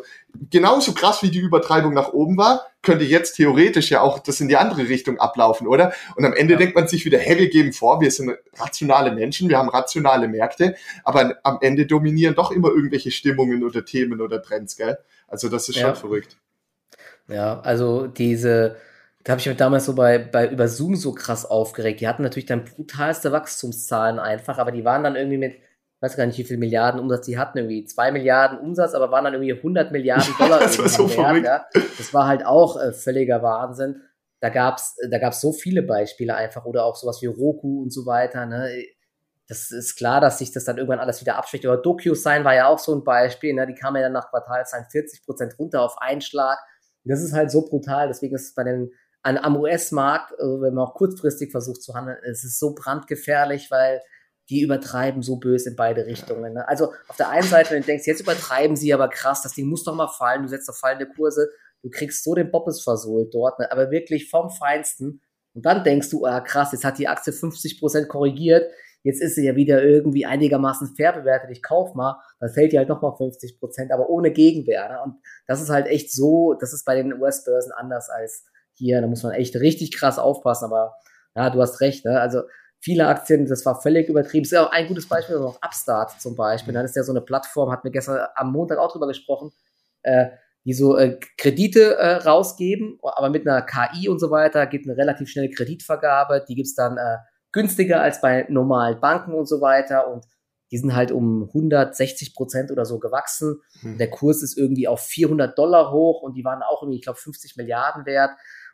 genauso krass wie die Übertreibung nach oben war, könnte jetzt theoretisch ja auch das in die andere Richtung ablaufen, oder? Und am Ende ja. denkt man sich wieder, hey, wir geben vor, wir sind rationale Menschen, wir haben rationale Märkte, aber am Ende dominieren doch immer irgendwelche Stimmungen oder Themen oder Trends, gell? Also das ist schon ja. verrückt. Ja, also diese, da habe ich mich damals so bei, bei über Zoom so krass aufgeregt. Die hatten natürlich dann brutalste Wachstumszahlen einfach, aber die waren dann irgendwie mit weiß gar nicht, wie viel Milliarden Umsatz die hatten, irgendwie zwei Milliarden Umsatz, aber waren dann irgendwie 100 Milliarden Dollar. das war so verrückt. Ja. Das war halt auch äh, völliger Wahnsinn. Da gab's, da gab's so viele Beispiele einfach oder auch sowas wie Roku und so weiter. Ne? das ist klar, dass sich das dann irgendwann alles wieder abschwächt. Aber DocuSign war ja auch so ein Beispiel, ne? die kam ja dann nach Quartalzahlen 40 Prozent runter auf Einschlag. Das ist halt so brutal, deswegen ist es bei den an, am US-Markt, also wenn man auch kurzfristig versucht zu handeln, es ist so brandgefährlich, weil die übertreiben so böse in beide Richtungen. Ne? Also auf der einen Seite, wenn du denkst, jetzt übertreiben sie aber krass, das Ding muss doch mal fallen, du setzt auf fallende Kurse, du kriegst so den Boppes versohlt dort, ne? aber wirklich vom Feinsten. Und dann denkst du, ah krass, jetzt hat die Aktie 50% korrigiert, jetzt ist sie ja wieder irgendwie einigermaßen fair bewertet, ich kauf mal, dann fällt die halt nochmal 50%, aber ohne Gegenwehr. Ne? Und das ist halt echt so, das ist bei den US-Börsen anders als hier, da muss man echt richtig krass aufpassen, aber ja, du hast recht, ne? also viele Aktien, das war völlig übertrieben. Das ist ja auch ein gutes Beispiel, auch Upstart zum Beispiel. Das ist ja so eine Plattform, hat mir gestern am Montag auch drüber gesprochen, äh, die so äh, Kredite äh, rausgeben, aber mit einer KI und so weiter, gibt eine relativ schnelle Kreditvergabe, die gibt's dann äh, günstiger als bei normalen Banken und so weiter und die sind halt um 160 Prozent oder so gewachsen. Hm. Der Kurs ist irgendwie auf 400 Dollar hoch und die waren auch irgendwie, ich glaube, 50 Milliarden wert.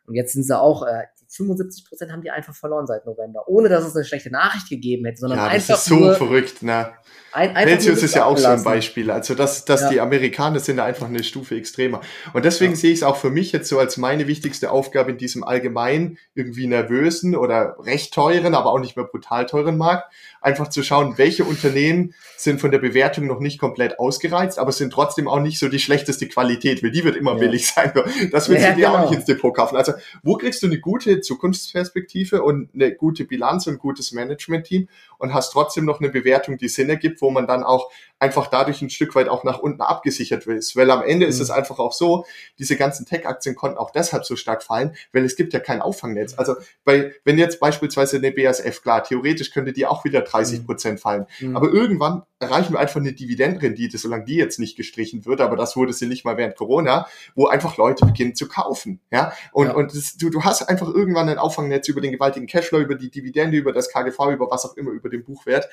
Und jetzt sind sie auch, äh, 75 Prozent haben die einfach verloren seit November, ohne dass es eine schlechte Nachricht gegeben hätte, sondern ja, das einfach ist so nur, verrückt, ne? Ein, Celsius ist ja auch so ein Beispiel. Also, dass, dass ja. die Amerikaner sind da einfach eine Stufe extremer. Und deswegen ja. sehe ich es auch für mich jetzt so als meine wichtigste Aufgabe in diesem allgemein irgendwie nervösen oder recht teuren, aber auch nicht mehr brutal teuren Markt, einfach zu schauen, welche Unternehmen sind von der Bewertung noch nicht komplett ausgereizt, aber sind trotzdem auch nicht so die schlechteste Qualität, weil die wird immer ja. billig sein. Das willst ja, du dir genau. auch nicht ins Depot kaufen. Also, wo kriegst du eine gute Zukunftsperspektive und eine gute Bilanz und ein gutes Management-Team und hast trotzdem noch eine Bewertung, die Sinn ergibt, wo man dann auch einfach dadurch ein Stück weit auch nach unten abgesichert ist. Weil am Ende mhm. ist es einfach auch so, diese ganzen Tech-Aktien konnten auch deshalb so stark fallen, weil es gibt ja kein Auffangnetz. Also bei, wenn jetzt beispielsweise eine BASF, klar, theoretisch könnte die auch wieder 30 mhm. Prozent fallen. Mhm. Aber irgendwann erreichen wir einfach eine Dividendenrendite, solange die jetzt nicht gestrichen wird, aber das wurde sie nicht mal während Corona, wo einfach Leute beginnen zu kaufen. Ja, und, ja. und das, du, du hast einfach irgendwann ein Auffangnetz über den gewaltigen Cashflow, über die Dividende, über das KGV, über was auch immer, über den Buchwert.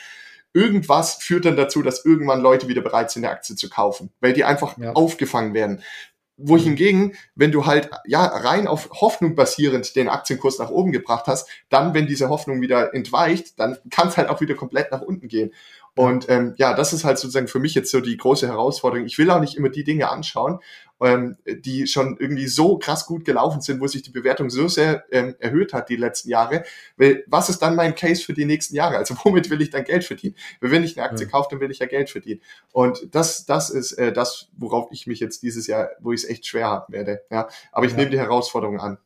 Irgendwas führt dann dazu, dass irgendwann Leute wieder bereit sind, eine Aktie zu kaufen, weil die einfach ja. aufgefangen werden. Wo hingegen, wenn du halt ja rein auf Hoffnung basierend den Aktienkurs nach oben gebracht hast, dann, wenn diese Hoffnung wieder entweicht, dann kann es halt auch wieder komplett nach unten gehen. Und ähm, ja, das ist halt sozusagen für mich jetzt so die große Herausforderung. Ich will auch nicht immer die Dinge anschauen, ähm, die schon irgendwie so krass gut gelaufen sind, wo sich die Bewertung so sehr ähm, erhöht hat die letzten Jahre. Weil was ist dann mein Case für die nächsten Jahre? Also womit will ich dann Geld verdienen? Weil wenn ich eine Aktie mhm. kaufe, dann will ich ja Geld verdienen. Und das, das ist äh, das, worauf ich mich jetzt dieses Jahr, wo ich es echt schwer haben werde. Ja, aber ich ja. nehme die Herausforderung an.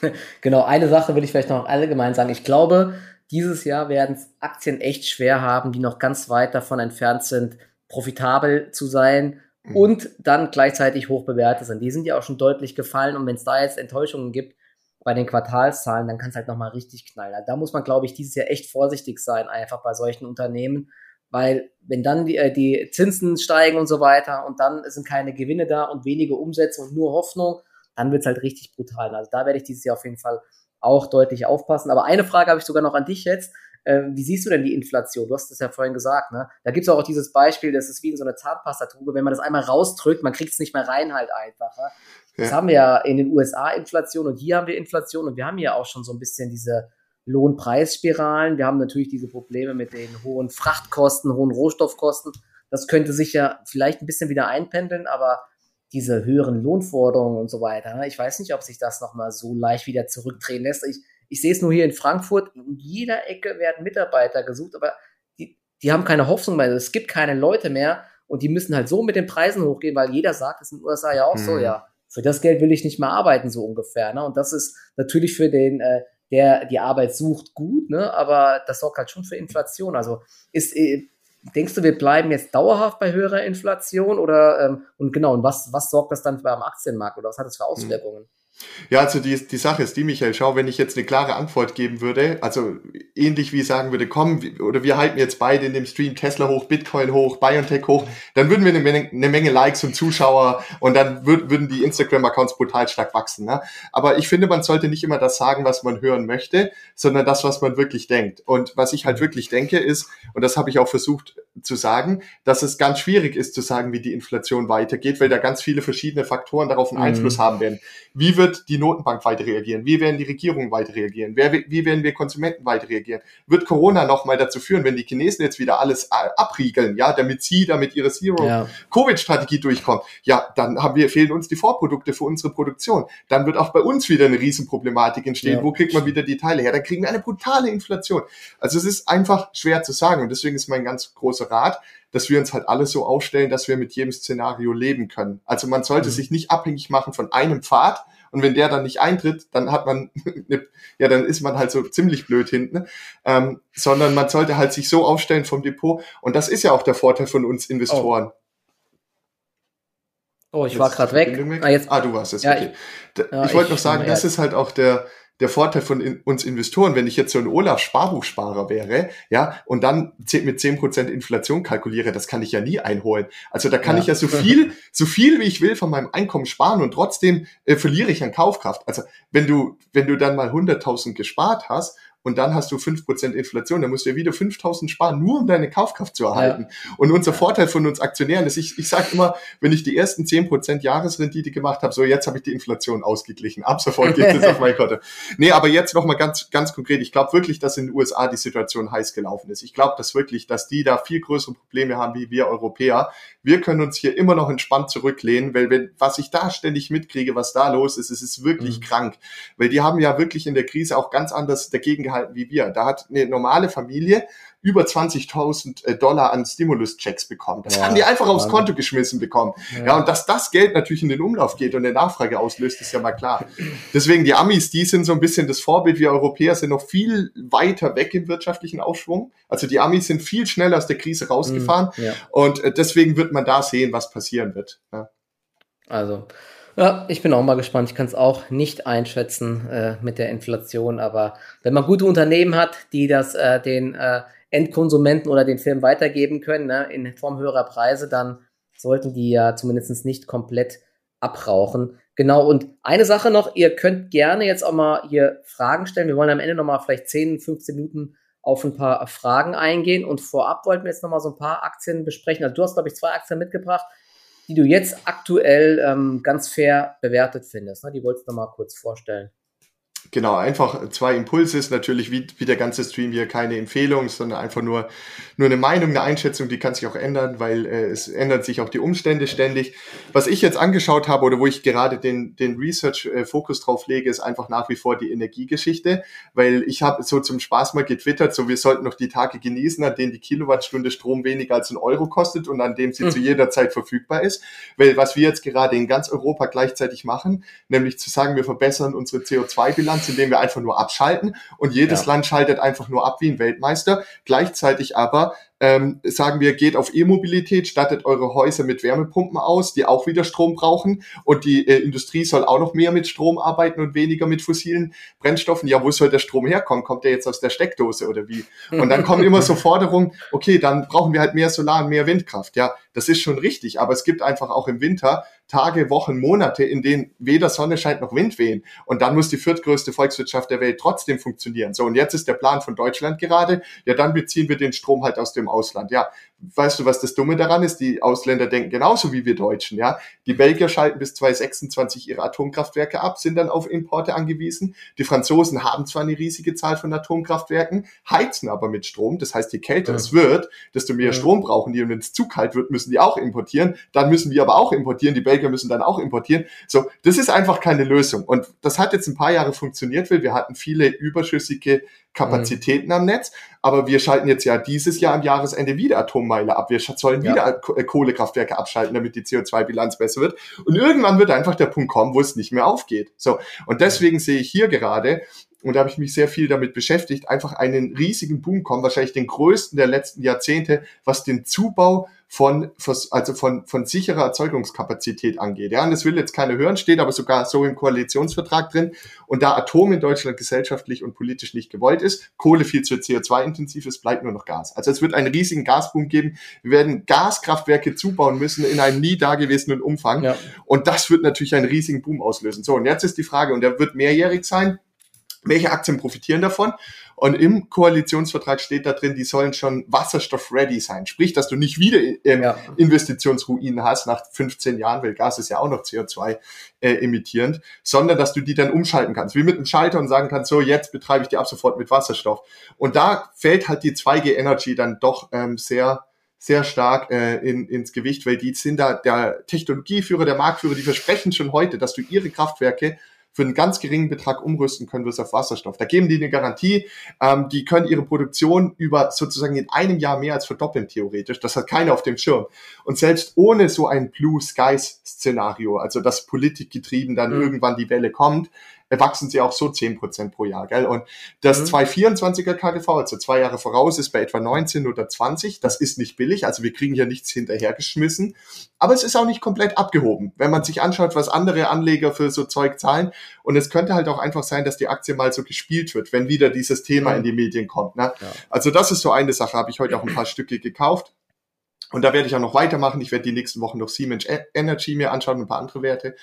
Genau, eine Sache will ich vielleicht noch allgemein sagen. Ich glaube, dieses Jahr werden Aktien echt schwer haben, die noch ganz weit davon entfernt sind, profitabel zu sein mhm. und dann gleichzeitig hoch bewertet sind. Die sind ja auch schon deutlich gefallen und wenn es da jetzt Enttäuschungen gibt bei den Quartalszahlen, dann kann es halt nochmal richtig knallen. Da muss man, glaube ich, dieses Jahr echt vorsichtig sein, einfach bei solchen Unternehmen, weil wenn dann die, äh, die Zinsen steigen und so weiter und dann sind keine Gewinne da und wenige Umsätze und nur Hoffnung, dann wird es halt richtig brutal. Also da werde ich dieses Jahr auf jeden Fall auch deutlich aufpassen. Aber eine Frage habe ich sogar noch an dich jetzt. Ähm, wie siehst du denn die Inflation? Du hast es ja vorhin gesagt, ne? Da gibt es auch dieses Beispiel, das ist wie in so einer Zahnpastatube, wenn man das einmal rausdrückt, man kriegt es nicht mehr rein halt einfacher. Ja. Das haben wir ja in den USA Inflation und hier haben wir Inflation und wir haben ja auch schon so ein bisschen diese Lohnpreisspiralen. Wir haben natürlich diese Probleme mit den hohen Frachtkosten, hohen Rohstoffkosten. Das könnte sich ja vielleicht ein bisschen wieder einpendeln, aber diese höheren Lohnforderungen und so weiter. Ne? Ich weiß nicht, ob sich das nochmal so leicht wieder zurückdrehen lässt. Ich, ich sehe es nur hier in Frankfurt, in jeder Ecke werden Mitarbeiter gesucht, aber die, die haben keine Hoffnung mehr. Es gibt keine Leute mehr und die müssen halt so mit den Preisen hochgehen, weil jeder sagt, das ist in den USA ja auch hm. so, mhm. ja, für das Geld will ich nicht mehr arbeiten, so ungefähr. Ne? Und das ist natürlich für den, äh, der die Arbeit sucht, gut, ne? aber das sorgt halt schon für Inflation. Also ist, äh, denkst du, wir bleiben jetzt dauerhaft bei höherer Inflation oder ähm, und genau, und was, was sorgt das dann beim Aktienmarkt oder was hat das für hm. Auswirkungen? Ja, also die, die Sache ist die, Michael, schau, wenn ich jetzt eine klare Antwort geben würde, also ähnlich wie sagen würde, komm, oder wir halten jetzt beide in dem Stream Tesla hoch, Bitcoin hoch, BioNTech hoch, dann würden wir eine Menge, eine Menge Likes und Zuschauer und dann würd, würden die Instagram-Accounts brutal stark wachsen. Ne? Aber ich finde, man sollte nicht immer das sagen, was man hören möchte, sondern das, was man wirklich denkt. Und was ich halt wirklich denke, ist, und das habe ich auch versucht zu sagen, dass es ganz schwierig ist zu sagen, wie die Inflation weitergeht, weil da ganz viele verschiedene Faktoren darauf einen mhm. Einfluss haben werden. Wie wird die Notenbank weiter reagieren? Wie werden die Regierungen weiter reagieren? Wer, wie werden wir Konsumenten weiter reagieren? Wird Corona nochmal dazu führen, wenn die Chinesen jetzt wieder alles äh, abriegeln, ja, damit sie damit ihre Zero-Covid-Strategie durchkommen, ja, dann haben wir, fehlen uns die Vorprodukte für unsere Produktion. Dann wird auch bei uns wieder eine Riesenproblematik entstehen. Ja. Wo kriegt man wieder die Teile her? Dann kriegen wir eine brutale Inflation. Also es ist einfach schwer zu sagen und deswegen ist mein ganz großer Rat, dass wir uns halt alle so aufstellen, dass wir mit jedem Szenario leben können. Also man sollte mhm. sich nicht abhängig machen von einem Pfad und wenn der dann nicht eintritt, dann hat man, ja, dann ist man halt so ziemlich blöd hinten, ähm, sondern man sollte halt sich so aufstellen vom Depot und das ist ja auch der Vorteil von uns Investoren. Oh. Oh, ich jetzt war gerade weg. weg. Ah, jetzt, ah, du warst es. Ja, okay. Ich, ja, ich wollte noch sagen, das ist halt auch der, der Vorteil von in, uns Investoren, wenn ich jetzt so ein Olaf Sparbuchsparer wäre, ja, und dann mit zehn Prozent Inflation kalkuliere, das kann ich ja nie einholen. Also da kann ja. ich ja so viel, so viel wie ich will von meinem Einkommen sparen und trotzdem äh, verliere ich an Kaufkraft. Also wenn du, wenn du dann mal 100.000 gespart hast und dann hast du 5% Inflation, dann musst du ja wieder 5.000 sparen, nur um deine Kaufkraft zu erhalten. Ja. Und unser Vorteil von uns Aktionären ist, ich, ich sage immer, wenn ich die ersten 10% Jahresrendite gemacht habe, so jetzt habe ich die Inflation ausgeglichen. Ab sofort geht es auf mein Konto. Nee, aber jetzt nochmal ganz, ganz konkret. Ich glaube wirklich, dass in den USA die Situation heiß gelaufen ist. Ich glaube das wirklich, dass die da viel größere Probleme haben wie wir Europäer. Wir können uns hier immer noch entspannt zurücklehnen, weil wenn, was ich da ständig mitkriege, was da los ist, es ist wirklich mhm. krank. Weil die haben ja wirklich in der Krise auch ganz anders dagegen gehalten wie wir. Da hat eine normale Familie über 20.000 äh, Dollar an Stimulus-Checks bekommen. Das ja, haben die einfach aufs Konto geschmissen bekommen. Ja. ja, und dass das Geld natürlich in den Umlauf geht und eine Nachfrage auslöst, ist ja mal klar. Deswegen die Amis, die sind so ein bisschen das Vorbild. Wir Europäer sind noch viel weiter weg im wirtschaftlichen Aufschwung. Also die Amis sind viel schneller aus der Krise rausgefahren. Mhm, ja. Und äh, deswegen wird man da sehen, was passieren wird. Ja. Also ja, ich bin auch mal gespannt. Ich kann es auch nicht einschätzen äh, mit der Inflation, aber wenn man gute Unternehmen hat, die das äh, den äh, Endkonsumenten oder den Film weitergeben können, ne, in Form höherer Preise, dann sollten die ja zumindest nicht komplett abrauchen. Genau, und eine Sache noch, ihr könnt gerne jetzt auch mal hier Fragen stellen. Wir wollen am Ende nochmal vielleicht 10, 15 Minuten auf ein paar Fragen eingehen. Und vorab wollten wir jetzt nochmal so ein paar Aktien besprechen. Also du hast, glaube ich, zwei Aktien mitgebracht die du jetzt aktuell ähm, ganz fair bewertet findest. Ne? Die wolltest du noch mal kurz vorstellen. Genau, einfach zwei Impulse ist natürlich wie, wie der ganze Stream hier keine Empfehlung, sondern einfach nur, nur eine Meinung, eine Einschätzung, die kann sich auch ändern, weil äh, es ändern sich auch die Umstände ständig. Was ich jetzt angeschaut habe oder wo ich gerade den, den Research-Fokus drauf lege, ist einfach nach wie vor die Energiegeschichte, weil ich habe so zum Spaß mal getwittert, so wir sollten noch die Tage genießen, an denen die Kilowattstunde Strom weniger als ein Euro kostet und an dem sie mhm. zu jeder Zeit verfügbar ist. Weil was wir jetzt gerade in ganz Europa gleichzeitig machen, nämlich zu sagen, wir verbessern unsere CO2-Bilanz, Land, indem wir einfach nur abschalten und jedes ja. Land schaltet einfach nur ab wie ein Weltmeister. Gleichzeitig aber ähm, sagen wir, geht auf E-Mobilität, stattet eure Häuser mit Wärmepumpen aus, die auch wieder Strom brauchen und die äh, Industrie soll auch noch mehr mit Strom arbeiten und weniger mit fossilen Brennstoffen. Ja, wo soll der Strom herkommen? Kommt der jetzt aus der Steckdose oder wie? Und dann kommen immer so Forderungen, okay, dann brauchen wir halt mehr Solar und mehr Windkraft. Ja, das ist schon richtig, aber es gibt einfach auch im Winter Tage, Wochen, Monate, in denen weder Sonne scheint noch Wind wehen. Und dann muss die viertgrößte Volkswirtschaft der Welt trotzdem funktionieren. So, und jetzt ist der Plan von Deutschland gerade, ja, dann beziehen wir den Strom halt aus dem Ausland. Ja, weißt du, was das Dumme daran ist? Die Ausländer denken genauso wie wir Deutschen, ja. Die Belgier schalten bis 2026 ihre Atomkraftwerke ab, sind dann auf Importe angewiesen. Die Franzosen haben zwar eine riesige Zahl von Atomkraftwerken, heizen aber mit Strom. Das heißt, je kälter ja. es wird, desto mehr ja. Strom brauchen die. Und wenn es zu kalt wird, müssen die auch importieren. Dann müssen wir aber auch importieren. Die Belgier müssen dann auch importieren. So, das ist einfach keine Lösung. Und das hat jetzt ein paar Jahre funktioniert, weil wir hatten viele überschüssige Kapazitäten mhm. am Netz. Aber wir schalten jetzt ja dieses Jahr am Jahresende wieder Atommeile ab. Wir sollen wieder ja. Äh, Kohlekraftwerke abschalten, damit die CO2-Bilanz besser wird. Und irgendwann wird einfach der Punkt kommen, wo es nicht mehr aufgeht. So. Und deswegen sehe ich hier gerade, und da habe ich mich sehr viel damit beschäftigt, einfach einen riesigen Boom kommen, wahrscheinlich den größten der letzten Jahrzehnte, was den Zubau von, also von, von sicherer Erzeugungskapazität angeht. Ja, und das will jetzt keiner hören, steht aber sogar so im Koalitionsvertrag drin. Und da Atom in Deutschland gesellschaftlich und politisch nicht gewollt ist, Kohle viel zu CO2-intensiv ist, bleibt nur noch Gas. Also es wird einen riesigen Gasboom geben. Wir werden Gaskraftwerke zubauen müssen in einem nie dagewesenen Umfang. Ja. Und das wird natürlich einen riesigen Boom auslösen. So, und jetzt ist die Frage, und der wird mehrjährig sein, welche Aktien profitieren davon? Und im Koalitionsvertrag steht da drin, die sollen schon wasserstoff-ready sein. Sprich, dass du nicht wieder ähm, ja. Investitionsruinen hast nach 15 Jahren, weil Gas ist ja auch noch CO2 äh, emittierend, sondern dass du die dann umschalten kannst, wie mit einem Schalter und sagen kannst, so jetzt betreibe ich die ab sofort mit Wasserstoff. Und da fällt halt die 2G Energy dann doch ähm, sehr sehr stark äh, in, ins Gewicht, weil die sind da der Technologieführer, der Marktführer, die versprechen schon heute, dass du ihre Kraftwerke für einen ganz geringen Betrag umrüsten können wirst auf Wasserstoff. Da geben die eine Garantie, ähm, die können ihre Produktion über sozusagen in einem Jahr mehr als verdoppeln theoretisch. Das hat keiner auf dem Schirm. Und selbst ohne so ein Blue Skies Szenario, also dass politikgetrieben dann mhm. irgendwann die Welle kommt, wachsen sie auch so 10% pro Jahr. Gell? Und das mhm. 224er KGV, also zwei Jahre voraus, ist bei etwa 19 oder 20. Das ist nicht billig, also wir kriegen hier nichts hinterhergeschmissen. Aber es ist auch nicht komplett abgehoben, wenn man sich anschaut, was andere Anleger für so Zeug zahlen. Und es könnte halt auch einfach sein, dass die Aktie mal so gespielt wird, wenn wieder dieses Thema mhm. in die Medien kommt. Ne? Ja. Also das ist so eine Sache, habe ich heute auch ein paar Stücke gekauft. Und da werde ich auch noch weitermachen. Ich werde die nächsten Wochen noch Siemens Energy mir anschauen und ein paar andere Werte.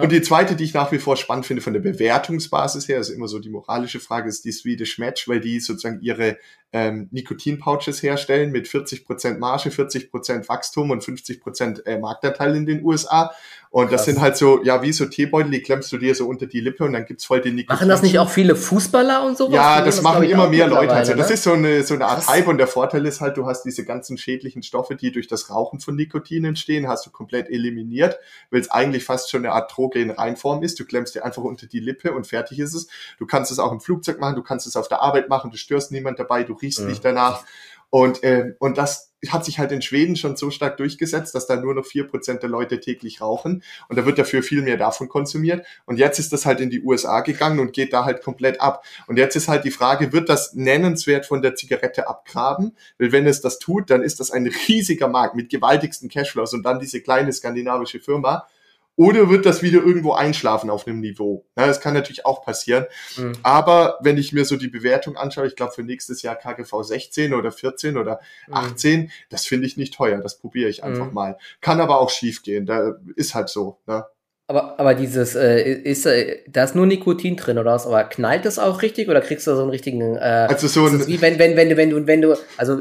Und die zweite, die ich nach wie vor spannend finde von der Bewertungsbasis her, ist immer so die moralische Frage, ist die Swedish Match, weil die sozusagen ihre ähm, Nikotin-Pouches herstellen mit 40% Marge, 40% Wachstum und 50% äh, Marktanteil in den USA. Und Krass. das sind halt so, ja, wie so Teebeutel, die klemmst du dir so unter die Lippe und dann gibt's voll den Nikotin. Machen das nicht auch viele Fußballer und sowas? Ja, das, das machen immer mehr Leute. Also das ne? ist so eine, so eine Art Krass. Hype und der Vorteil ist halt, du hast diese ganzen schädlichen Stoffe, die durch das Rauchen von Nikotin entstehen, hast du komplett eliminiert, weil es eigentlich fast schon eine Art Drogen-Reinform ist. Du klemmst dir einfach unter die Lippe und fertig ist es. Du kannst es auch im Flugzeug machen, du kannst es auf der Arbeit machen, du störst niemand dabei, du riechst ja. nicht danach. Und, äh, und das hat sich halt in Schweden schon so stark durchgesetzt, dass da nur noch vier Prozent der Leute täglich rauchen. Und da wird dafür viel mehr davon konsumiert. Und jetzt ist das halt in die USA gegangen und geht da halt komplett ab. Und jetzt ist halt die Frage, wird das nennenswert von der Zigarette abgraben? Weil wenn es das tut, dann ist das ein riesiger Markt mit gewaltigsten Cashflows und dann diese kleine skandinavische Firma oder wird das wieder irgendwo einschlafen auf einem Niveau? Ja, das kann natürlich auch passieren. Mhm. Aber wenn ich mir so die Bewertung anschaue, ich glaube für nächstes Jahr KGV 16 oder 14 oder mhm. 18, das finde ich nicht teuer. Das probiere ich einfach mhm. mal. Kann aber auch schief gehen. Da ist halt so. Ne? Aber, aber dieses, äh, ist, äh, da ist nur Nikotin drin oder was? Aber knallt das auch richtig oder kriegst du so einen richtigen, äh, also so ein, wie wenn, wenn, wenn du, wenn du, wenn du, also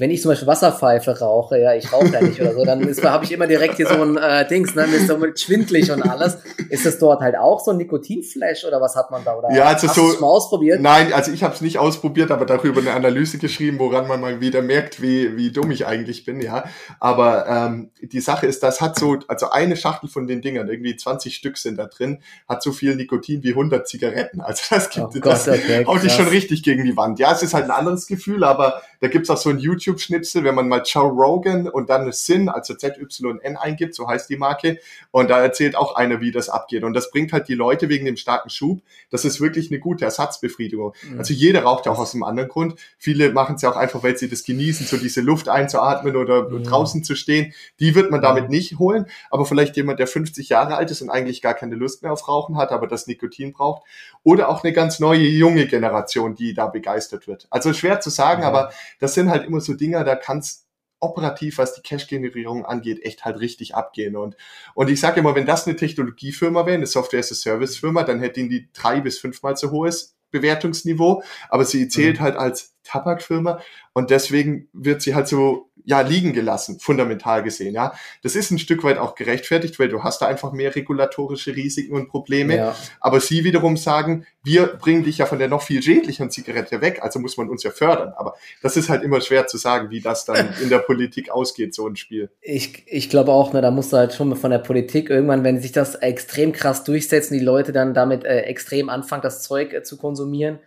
wenn ich zum Beispiel Wasserpfeife rauche, ja, ich rauche ja nicht oder so, dann habe ich immer direkt hier so ein äh, Dings, ne, mir ist so schwindlig und alles. Ist das dort halt auch so ein Nikotinflash oder was hat man da? Oder ja, also hast so, du mal ausprobiert? Nein, also ich habe es nicht ausprobiert, aber darüber eine Analyse geschrieben, woran man mal wieder merkt, wie, wie dumm ich eigentlich bin, ja. Aber ähm, die Sache ist, das hat so, also eine Schachtel von den Dingern, irgendwie 20 Stück sind da drin, hat so viel Nikotin wie 100 Zigaretten. Also das gibt, oh das okay, haut dich schon richtig gegen die Wand. Ja, es ist halt ein anderes Gefühl, aber da gibt's auch so ein YouTube-Schnipsel, wenn man mal Joe Rogan und dann Sin, also ZYN eingibt, so heißt die Marke, und da erzählt auch einer, wie das abgeht. Und das bringt halt die Leute wegen dem starken Schub. Das ist wirklich eine gute Ersatzbefriedigung. Mhm. Also jeder raucht ja auch aus einem anderen Grund. Viele machen es ja auch einfach, weil sie das genießen, so diese Luft einzuatmen oder mhm. draußen zu stehen. Die wird man damit nicht holen. Aber vielleicht jemand, der 50 Jahre alt ist und eigentlich gar keine Lust mehr auf Rauchen hat, aber das Nikotin braucht. Oder auch eine ganz neue, junge Generation, die da begeistert wird. Also schwer zu sagen, mhm. aber das sind halt immer so Dinger, da kann's operativ, was die Cash-Generierung angeht, echt halt richtig abgehen. Und, und ich sage immer, wenn das eine Technologiefirma wäre, eine Software-as-a-Service-Firma, dann hätten die drei bis fünfmal so hohes Bewertungsniveau, aber sie zählt mhm. halt als Tabakfirma und deswegen wird sie halt so ja liegen gelassen, fundamental gesehen. Ja, das ist ein Stück weit auch gerechtfertigt, weil du hast da einfach mehr regulatorische Risiken und Probleme. Ja. Aber sie wiederum sagen, wir bringen dich ja von der noch viel schädlicheren Zigarette weg, also muss man uns ja fördern. Aber das ist halt immer schwer zu sagen, wie das dann in der Politik ausgeht, so ein Spiel. Ich, ich glaube auch, ne, da musst du halt schon von der Politik irgendwann, wenn sich das extrem krass durchsetzen, die Leute dann damit äh, extrem anfangen, das Zeug äh, zu konsumieren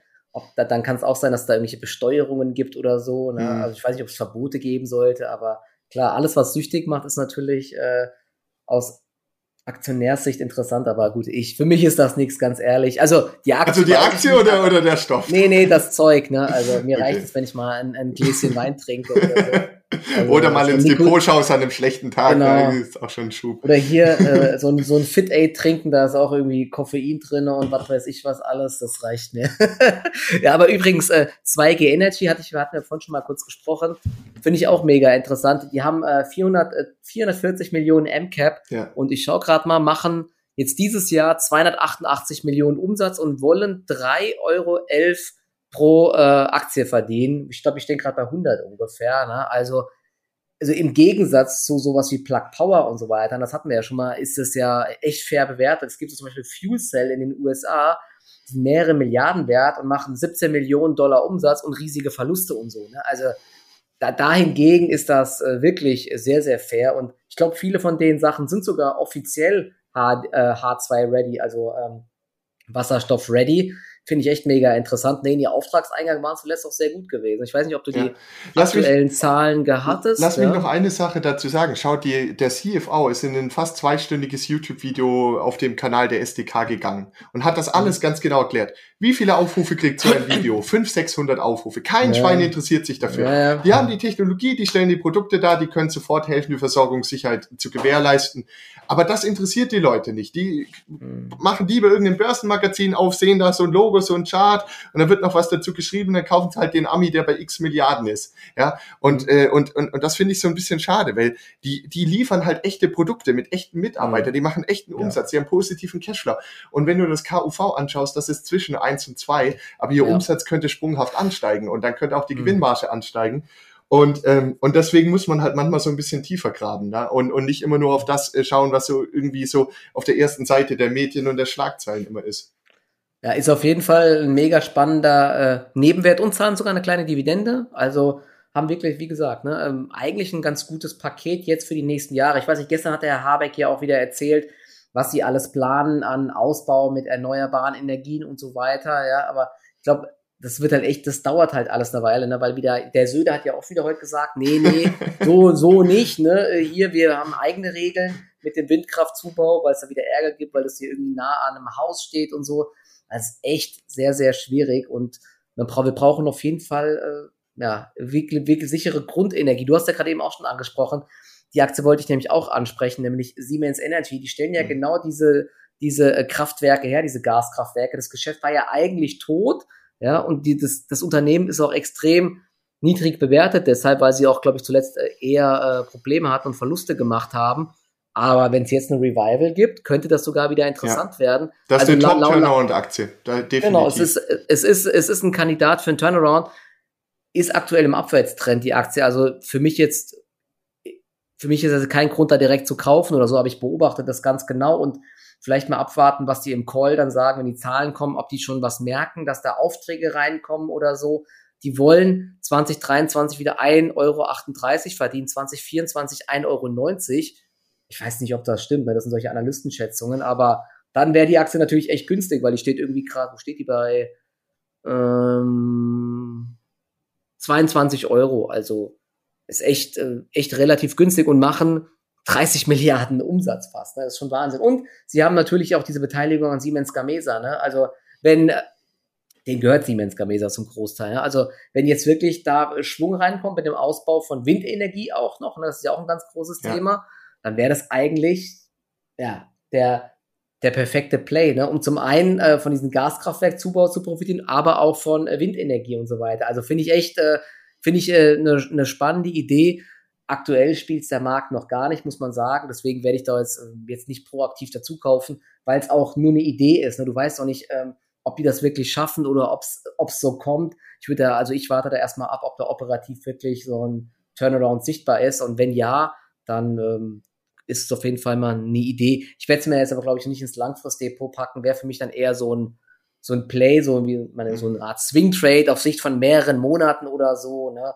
da, dann kann es auch sein, dass da irgendwelche Besteuerungen gibt oder so. Ne? Mhm. Also ich weiß nicht, ob es Verbote geben sollte, aber klar, alles, was süchtig macht, ist natürlich äh, aus Aktionärssicht interessant, aber gut, ich, für mich ist das nichts, ganz ehrlich. Also die Aktie. Also die Aktie oder, oder der Stoff? Nee, nee, das Zeug, ne? Also mir okay. reicht es, wenn ich mal ein, ein Gläschen Wein trinke oder so. Also, Oder mal ins Depot schaust an einem schlechten Tag, genau. da ist auch schon ein Schub. Oder hier äh, so ein, so ein Fit-Aid trinken, da ist auch irgendwie Koffein drin und was weiß ich was alles, das reicht mir. ja, aber übrigens, äh, 2G Energy hatte ich, wir hatten ja vorhin schon mal kurz gesprochen, finde ich auch mega interessant. Die haben äh, 400, äh, 440 Millionen MCAP ja. und ich schaue gerade mal, machen jetzt dieses Jahr 288 Millionen Umsatz und wollen 3,11 Euro pro äh, Aktie verdienen. Ich glaube, ich denke gerade bei 100 ungefähr. Ne? Also, also im Gegensatz zu sowas wie Plug Power und so weiter, das hatten wir ja schon mal, ist es ja echt fair bewertet. Es gibt so zum Beispiel Fuel Cell in den USA, die mehrere Milliarden wert und machen 17 Millionen Dollar Umsatz und riesige Verluste und so. Ne? Also da, dahingegen ist das äh, wirklich sehr, sehr fair. Und ich glaube, viele von den Sachen sind sogar offiziell H, äh, H2 ready, also ähm, Wasserstoff ready finde ich echt mega interessant. Nee, die Auftragseingang waren zuletzt auch sehr gut gewesen. Ich weiß nicht, ob du die ja. aktuellen mich, Zahlen gehattest. Lass ja? mich noch eine Sache dazu sagen. Schaut, die, der CFO ist in ein fast zweistündiges YouTube-Video auf dem Kanal der SDK gegangen und hat das alles mhm. ganz genau erklärt. Wie viele Aufrufe kriegt so ein Video? 500, 600 Aufrufe. Kein ja. Schwein interessiert sich dafür. Ja, die haben die Technologie, die stellen die Produkte da, die können sofort helfen, die Versorgungssicherheit zu gewährleisten. Aber das interessiert die Leute nicht. Die mhm. machen die bei irgendeinem Börsenmagazin auf, sehen da so ein Logo, so ein Chart und dann wird noch was dazu geschrieben, dann kaufen sie halt den Ami, der bei x Milliarden ist. Ja, und, mhm. äh, und, und, und das finde ich so ein bisschen schade, weil die, die liefern halt echte Produkte mit echten Mitarbeitern, mhm. die machen echten Umsatz, ja. die haben positiven Cashflow. Und wenn du das KUV anschaust, das ist zwischen eins und zwei, aber ihr ja. Umsatz könnte sprunghaft ansteigen und dann könnte auch die mhm. Gewinnmarge ansteigen. Und, ähm, und deswegen muss man halt manchmal so ein bisschen tiefer graben ne? und, und nicht immer nur auf das äh, schauen, was so irgendwie so auf der ersten Seite der Medien und der Schlagzeilen immer ist. Ja, ist auf jeden Fall ein mega spannender äh, Nebenwert und zahlen sogar eine kleine Dividende. Also haben wirklich, wie gesagt, ne, ähm, eigentlich ein ganz gutes Paket jetzt für die nächsten Jahre. Ich weiß nicht, gestern hat der Herr Habeck ja auch wieder erzählt, was sie alles planen an Ausbau mit erneuerbaren Energien und so weiter. Ja, aber ich glaube, das wird halt echt, das dauert halt alles eine Weile, ne? weil wieder, der Söder hat ja auch wieder heute gesagt, nee, nee, so, so nicht, ne? Hier, wir haben eigene Regeln mit dem Windkraftzubau, weil es da wieder Ärger gibt, weil das hier irgendwie nah an einem Haus steht und so. Das ist echt sehr, sehr schwierig und wir brauchen auf jeden Fall, äh, ja, wirklich, wirklich sichere Grundenergie. Du hast ja gerade eben auch schon angesprochen, die Aktie wollte ich nämlich auch ansprechen, nämlich Siemens Energy. Die stellen ja mhm. genau diese, diese äh, Kraftwerke her, diese Gaskraftwerke. Das Geschäft war ja eigentlich tot, ja, und die, das, das Unternehmen ist auch extrem niedrig bewertet, deshalb, weil sie auch, glaube ich, zuletzt äh, eher äh, Probleme hatten und Verluste gemacht haben. Aber wenn es jetzt eine Revival gibt, könnte das sogar wieder interessant ja. werden. Das ist also, eine Top-Turnaround-Aktie. Genau, es ist, es, ist, es ist ein Kandidat für einen Turnaround. Ist aktuell im Abwärtstrend die Aktie. Also für mich jetzt, für mich ist es kein Grund, da direkt zu kaufen oder so, aber ich beobachte das ganz genau und vielleicht mal abwarten, was die im Call dann sagen, wenn die Zahlen kommen, ob die schon was merken, dass da Aufträge reinkommen oder so. Die wollen 2023 wieder 1,38 Euro verdienen, 2024 1,90 Euro. Ich weiß nicht, ob das stimmt, ne? das sind solche Analystenschätzungen, aber dann wäre die Aktie natürlich echt günstig, weil die steht irgendwie gerade, wo steht die bei ähm, 22 Euro, also ist echt, äh, echt relativ günstig und machen 30 Milliarden Umsatz fast. Ne? Das ist schon Wahnsinn. Und sie haben natürlich auch diese Beteiligung an Siemens Gamesa. Ne? Also wenn, äh, den gehört Siemens Gamesa zum Großteil. Ne? Also wenn jetzt wirklich da Schwung reinkommt mit dem Ausbau von Windenergie auch noch, ne? das ist ja auch ein ganz großes ja. Thema, dann wäre das eigentlich ja der der perfekte Play, ne? um zum einen äh, von diesem Gaskraftwerkzubau zu profitieren, aber auch von äh, Windenergie und so weiter. Also finde ich echt, äh, finde ich eine äh, ne, ne spannende Idee. Aktuell spielt der Markt noch gar nicht, muss man sagen. Deswegen werde ich da jetzt, äh, jetzt nicht proaktiv dazu kaufen, weil es auch nur eine Idee ist. Ne? Du weißt auch nicht, ähm, ob die das wirklich schaffen oder ob es so kommt. Ich würde also ich warte da erstmal ab, ob da operativ wirklich so ein Turnaround sichtbar ist. Und wenn ja, dann ähm, ist es auf jeden Fall mal eine Idee. Ich werde es mir jetzt aber, glaube ich, nicht ins Langfristdepot packen. Wäre für mich dann eher so ein, so ein Play, so wie meine, so eine Art Swing Trade auf Sicht von mehreren Monaten oder so. Ne?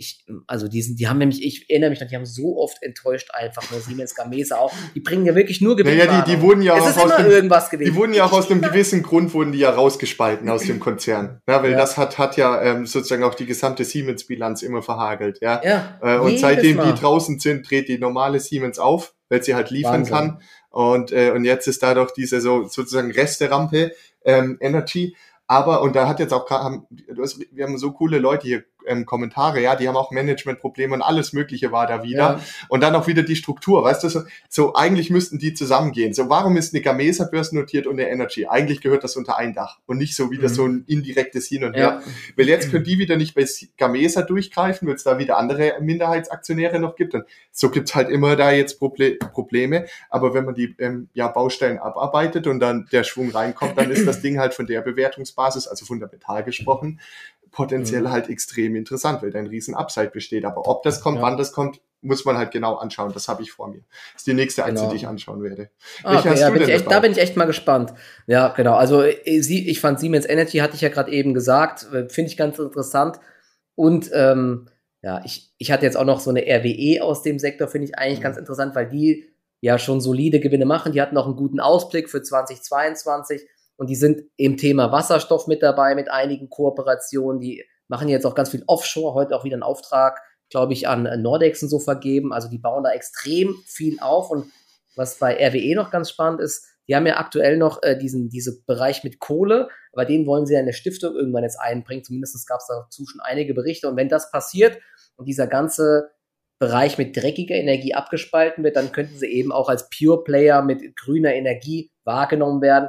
ich, also die, sind, die haben nämlich, ich erinnere mich noch, die haben so oft enttäuscht einfach, nur Siemens Gamesa auch. Die bringen ja wirklich nur Gewinn. Naja, die, die wurden ja es auch aus dem, irgendwas gewesen. Die wurden ja auch aus einem gewissen Grund wurden die ja rausgespalten aus dem Konzern. Ja, weil ja. das hat, hat ja ähm, sozusagen auch die gesamte Siemens-Bilanz immer verhagelt. Ja. ja äh, und seitdem Mal. die draußen sind, dreht die normale Siemens auf, weil sie halt liefern Wahnsinn. kann. Und, äh, und jetzt ist da doch diese so sozusagen Resterampe ähm, Energy. Aber, und da hat jetzt auch, haben, wir haben so coole Leute hier ähm, Kommentare, ja, die haben auch Managementprobleme und alles Mögliche war da wieder. Ja. Und dann auch wieder die Struktur, weißt du, so, so eigentlich müssten die zusammengehen. So, warum ist eine Gamesa börsennotiert und eine Energy? Eigentlich gehört das unter ein Dach und nicht so wieder mhm. so ein indirektes Hin und Her. Ja. Weil jetzt können die wieder nicht bei Gamesa durchgreifen, weil es da wieder andere Minderheitsaktionäre noch gibt. Und so gibt's halt immer da jetzt Proble Probleme. Aber wenn man die ähm, ja, Baustellen abarbeitet und dann der Schwung reinkommt, dann ist das Ding halt von der Bewertungsbasis, also fundamental gesprochen, potenziell mhm. halt extrem interessant, weil da ein riesen Upside besteht. Aber ob das kommt, ja. wann das kommt, muss man halt genau anschauen. Das habe ich vor mir. Das ist die nächste Aktie, genau. die ich anschauen werde. Ah, okay, ja, bin echt, da bin ich echt mal gespannt. Ja, genau. Also äh, sie, ich fand Siemens Energy, hatte ich ja gerade eben gesagt, äh, finde ich ganz interessant. Und ähm, ja, ich, ich hatte jetzt auch noch so eine RWE aus dem Sektor, finde ich eigentlich mhm. ganz interessant, weil die ja schon solide Gewinne machen. Die hatten auch einen guten Ausblick für 2022 und die sind im Thema Wasserstoff mit dabei mit einigen Kooperationen. Die machen jetzt auch ganz viel Offshore, heute auch wieder einen Auftrag, glaube ich, an Nordex und so vergeben. Also die bauen da extrem viel auf und was bei RWE noch ganz spannend ist, die haben ja aktuell noch äh, diesen diese Bereich mit Kohle, aber den wollen sie ja in der Stiftung irgendwann jetzt einbringen. Zumindest gab es dazu schon einige Berichte. Und wenn das passiert und dieser ganze Bereich mit dreckiger Energie abgespalten wird, dann könnten sie eben auch als Pure Player mit grüner Energie wahrgenommen werden.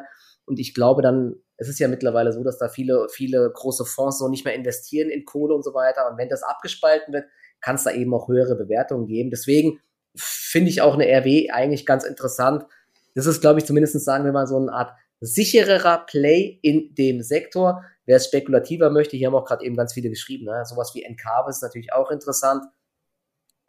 Und ich glaube dann, es ist ja mittlerweile so, dass da viele, viele große Fonds noch nicht mehr investieren in Kohle und so weiter. Und wenn das abgespalten wird, kann es da eben auch höhere Bewertungen geben. Deswegen finde ich auch eine RW eigentlich ganz interessant. Das ist, glaube ich, zumindest sagen wir mal so eine Art sichererer Play in dem Sektor. Wer es spekulativer möchte, hier haben auch gerade eben ganz viele geschrieben, ne? sowas wie Encarvis ist natürlich auch interessant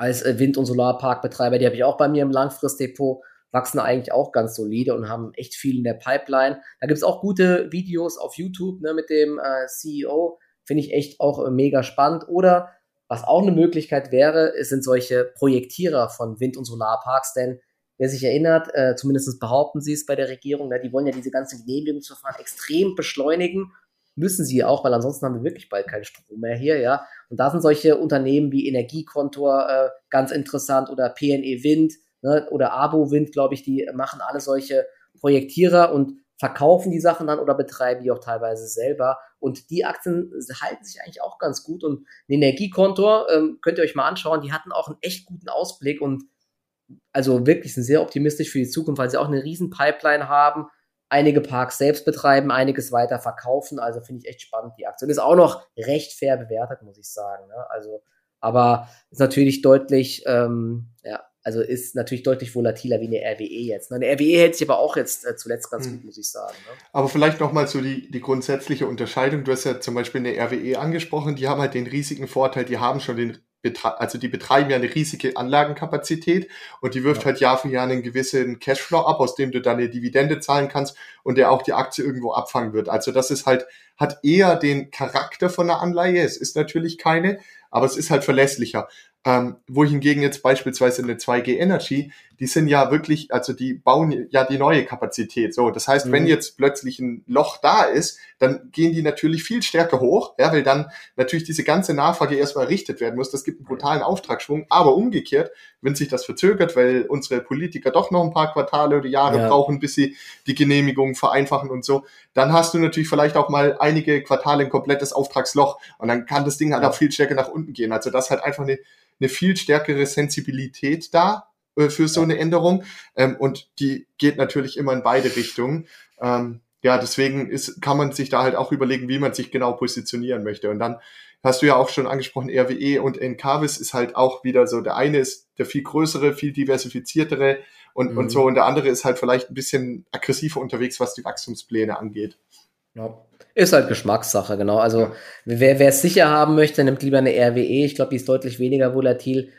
als äh, Wind- und Solarparkbetreiber, die habe ich auch bei mir im Langfristdepot, wachsen eigentlich auch ganz solide und haben echt viel in der Pipeline. Da gibt es auch gute Videos auf YouTube ne, mit dem äh, CEO, finde ich echt auch äh, mega spannend. Oder was auch eine Möglichkeit wäre, sind solche Projektierer von Wind- und Solarparks, denn wer sich erinnert, äh, zumindest behaupten sie es bei der Regierung, ne, die wollen ja diese ganzen Genehmigungsverfahren extrem beschleunigen müssen sie auch, weil ansonsten haben wir wirklich bald keinen Strom mehr hier, ja. Und da sind solche Unternehmen wie Energiekontor äh, ganz interessant oder PNE Wind ne, oder Abo Wind, glaube ich, die machen alle solche Projektierer und verkaufen die Sachen dann oder betreiben die auch teilweise selber. Und die Aktien halten sich eigentlich auch ganz gut. Und ein Energiekontor ähm, könnt ihr euch mal anschauen, die hatten auch einen echt guten Ausblick und also wirklich sind sehr optimistisch für die Zukunft, weil sie auch eine riesen Pipeline haben einige Parks selbst betreiben, einiges weiter verkaufen. Also finde ich echt spannend, die Aktion. Ist auch noch recht fair bewertet, muss ich sagen. Ne? Also, aber ist natürlich deutlich, ähm, ja, also ist natürlich deutlich volatiler wie eine RWE jetzt. Ne? Eine RWE hält sich aber auch jetzt äh, zuletzt ganz hm. gut, muss ich sagen. Ne? Aber vielleicht nochmal so die, die grundsätzliche Unterscheidung. Du hast ja zum Beispiel eine RWE angesprochen, die haben halt den riesigen Vorteil, die haben schon den also die betreiben ja eine riesige Anlagenkapazität und die wirft ja. halt Jahr für Jahr einen gewissen Cashflow ab, aus dem du dann eine Dividende zahlen kannst und der auch die Aktie irgendwo abfangen wird. Also das ist halt, hat eher den Charakter von einer Anleihe. Es ist natürlich keine, aber es ist halt verlässlicher. Ähm, wo hingegen jetzt beispielsweise eine 2G Energy, die sind ja wirklich, also die bauen ja die neue Kapazität. So, das heißt, mhm. wenn jetzt plötzlich ein Loch da ist, dann gehen die natürlich viel stärker hoch, ja, weil dann natürlich diese ganze Nachfrage erstmal errichtet werden muss. Das gibt einen brutalen Auftragsschwung. Aber umgekehrt, wenn sich das verzögert, weil unsere Politiker doch noch ein paar Quartale oder Jahre ja. brauchen, bis sie die Genehmigungen vereinfachen und so, dann hast du natürlich vielleicht auch mal einige Quartale ein komplettes Auftragsloch und dann kann das Ding halt auch viel stärker nach unten gehen. Also das halt einfach eine eine viel stärkere Sensibilität da äh, für so eine Änderung. Ähm, und die geht natürlich immer in beide Richtungen. Ähm, ja, deswegen ist, kann man sich da halt auch überlegen, wie man sich genau positionieren möchte. Und dann hast du ja auch schon angesprochen, RWE und Encarvis ist halt auch wieder so, der eine ist der viel größere, viel diversifiziertere und, mhm. und so, und der andere ist halt vielleicht ein bisschen aggressiver unterwegs, was die Wachstumspläne angeht. Ja. Ist halt Geschmackssache, genau. Also wer, wer es sicher haben möchte, nimmt lieber eine RWE. Ich glaube, die ist deutlich weniger volatil.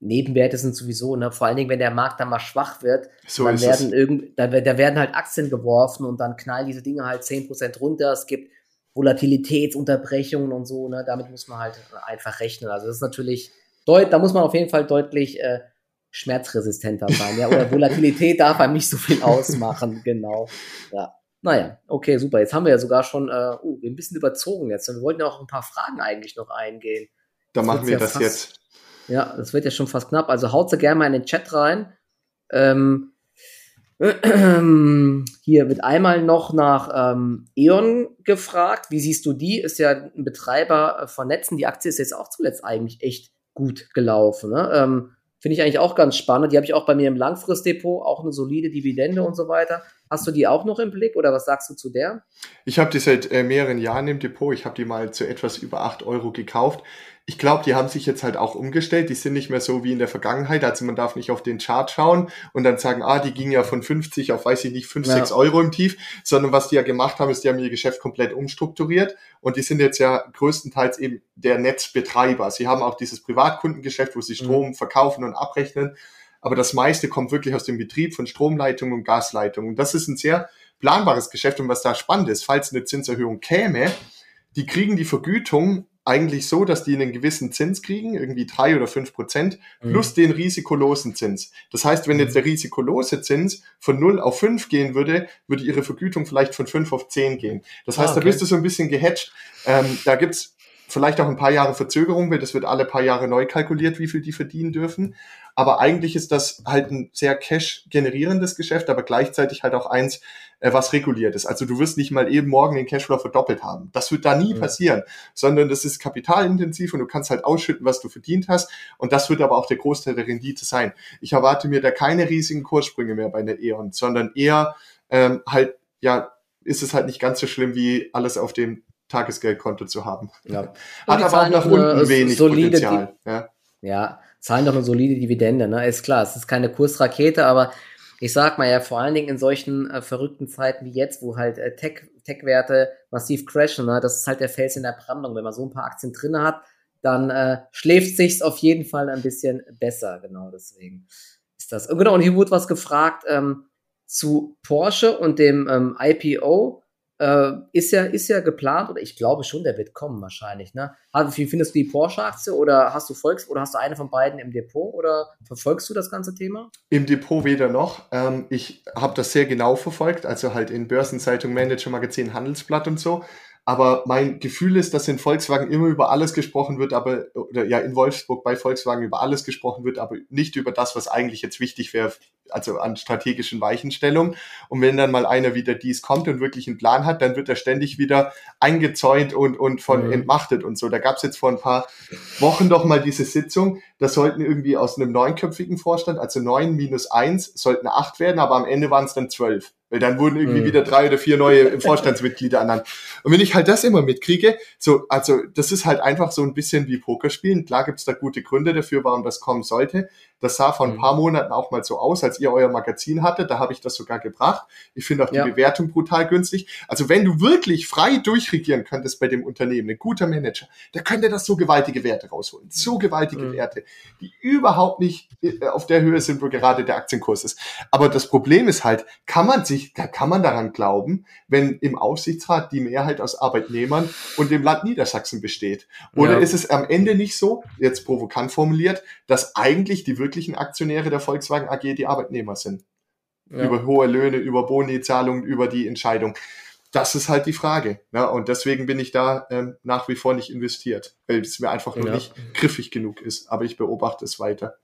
Nebenwerte sind sowieso, ne? vor allen Dingen, wenn der Markt dann mal schwach wird, so dann werden irgend, da, da, werden halt Aktien geworfen und dann knallen diese Dinge halt 10% runter. Es gibt Volatilitätsunterbrechungen und so, ne? damit muss man halt einfach rechnen. Also das ist natürlich, deut, da muss man auf jeden Fall deutlich äh, schmerzresistenter sein. Ja? Oder Volatilität darf einem nicht so viel ausmachen, genau. Ja. Naja, okay, super. Jetzt haben wir ja sogar schon äh, uh, ein bisschen überzogen jetzt. Wir wollten ja auch ein paar Fragen eigentlich noch eingehen. Da machen wir ja das fast, jetzt. Ja, das wird ja schon fast knapp. Also haut sie gerne mal in den Chat rein. Ähm, Hier wird einmal noch nach ähm, E.ON gefragt. Wie siehst du die? Ist ja ein Betreiber äh, von Netzen. Die Aktie ist jetzt auch zuletzt eigentlich echt gut gelaufen. Ne? Ähm, Finde ich eigentlich auch ganz spannend. Die habe ich auch bei mir im Langfristdepot, auch eine solide Dividende und so weiter. Hast du die auch noch im Blick oder was sagst du zu der? Ich habe die seit äh, mehreren Jahren im Depot. Ich habe die mal zu etwas über 8 Euro gekauft ich glaube, die haben sich jetzt halt auch umgestellt. Die sind nicht mehr so wie in der Vergangenheit. Also man darf nicht auf den Chart schauen und dann sagen, ah, die ging ja von 50 auf, weiß ich nicht, 5, ja. 6 Euro im Tief, sondern was die ja gemacht haben, ist, die haben ihr Geschäft komplett umstrukturiert und die sind jetzt ja größtenteils eben der Netzbetreiber. Sie haben auch dieses Privatkundengeschäft, wo sie mhm. Strom mhm. verkaufen und abrechnen. Aber das meiste kommt wirklich aus dem Betrieb von Stromleitungen und Gasleitungen. Und das ist ein sehr planbares Geschäft. Und was da spannend ist, falls eine Zinserhöhung käme, die kriegen die Vergütung eigentlich so, dass die einen gewissen Zins kriegen, irgendwie drei oder fünf Prozent, mhm. plus mhm. den risikolosen Zins. Das heißt, wenn jetzt mhm. der risikolose Zins von null auf fünf gehen würde, würde ihre Vergütung vielleicht von fünf auf zehn gehen. Das heißt, ah, okay. da bist du so ein bisschen gehatcht. Ähm, da gibt's vielleicht auch ein paar Jahre Verzögerung, weil das wird alle paar Jahre neu kalkuliert, wie viel die verdienen dürfen. Aber eigentlich ist das halt ein sehr cash-generierendes Geschäft, aber gleichzeitig halt auch eins, äh, was reguliert ist. Also du wirst nicht mal eben morgen den Cashflow verdoppelt haben. Das wird da nie mhm. passieren, sondern das ist kapitalintensiv und du kannst halt ausschütten, was du verdient hast. Und das wird aber auch der Großteil der Rendite sein. Ich erwarte mir da keine riesigen Kurssprünge mehr bei der E.ON, sondern eher ähm, halt, ja, ist es halt nicht ganz so schlimm, wie alles auf dem Tagesgeldkonto zu haben. Ja. Hat aber auch nach unten wenig Potenzial. Ja. ja, zahlen doch eine solide Dividende, ne? Ist klar, es ist keine Kursrakete, aber ich sag mal ja, vor allen Dingen in solchen äh, verrückten Zeiten wie jetzt, wo halt äh, Tech, Tech-Werte massiv crashen, ne, das ist halt der Fels in der Brandung. Wenn man so ein paar Aktien drinne hat, dann äh, schläft sich's auf jeden Fall ein bisschen besser. Genau deswegen ist das. Und genau, und hier wurde was gefragt ähm, zu Porsche und dem ähm, IPO. Äh, ist ja, ist ja geplant oder ich glaube schon, der wird kommen wahrscheinlich. Ne? Wie findest du die Porsche-Aktie oder hast du Volks oder hast du eine von beiden im Depot oder verfolgst du das ganze Thema? Im Depot weder noch. Ähm, ich habe das sehr genau verfolgt, also halt in Börsenzeitung, Manager Magazin, Handelsblatt und so. Aber mein Gefühl ist, dass in Volkswagen immer über alles gesprochen wird, aber, oder ja, in Wolfsburg bei Volkswagen über alles gesprochen wird, aber nicht über das, was eigentlich jetzt wichtig wäre, also an strategischen Weichenstellungen. Und wenn dann mal einer wieder dies kommt und wirklich einen Plan hat, dann wird er ständig wieder eingezäunt und, und von mhm. entmachtet und so. Da gab es jetzt vor ein paar Wochen doch mal diese Sitzung, da sollten irgendwie aus einem neunköpfigen Vorstand, also neun minus eins, sollten acht werden, aber am Ende waren es dann zwölf. Weil dann wurden irgendwie mhm. wieder drei oder vier neue Vorstandsmitglieder ernannt. Und wenn ich halt das immer mitkriege, so, also das ist halt einfach so ein bisschen wie Pokerspielen. Klar gibt's da gute Gründe dafür, warum das kommen sollte. Das sah vor ein mhm. paar Monaten auch mal so aus, als ihr euer Magazin hattet. Da habe ich das sogar gebracht. Ich finde auch die ja. Bewertung brutal günstig. Also wenn du wirklich frei durchregieren könntest bei dem Unternehmen, ein guter Manager, der könnte das so gewaltige Werte rausholen. So gewaltige mhm. Werte, die überhaupt nicht äh, auf der Höhe sind, wo gerade der Aktienkurs ist. Aber das Problem ist halt, kann man sich, kann man daran glauben, wenn im Aufsichtsrat die Mehrheit aus Arbeitnehmern und dem Land Niedersachsen besteht? Oder ja. ist es am Ende nicht so, jetzt provokant formuliert, dass eigentlich die wirklichen Aktionäre der Volkswagen AG die Arbeitnehmer sind. Ja. Über hohe Löhne, über Boni-Zahlungen, über die Entscheidung. Das ist halt die Frage. Ne? Und deswegen bin ich da ähm, nach wie vor nicht investiert, weil es mir einfach nur ja. nicht griffig genug ist. Aber ich beobachte es weiter.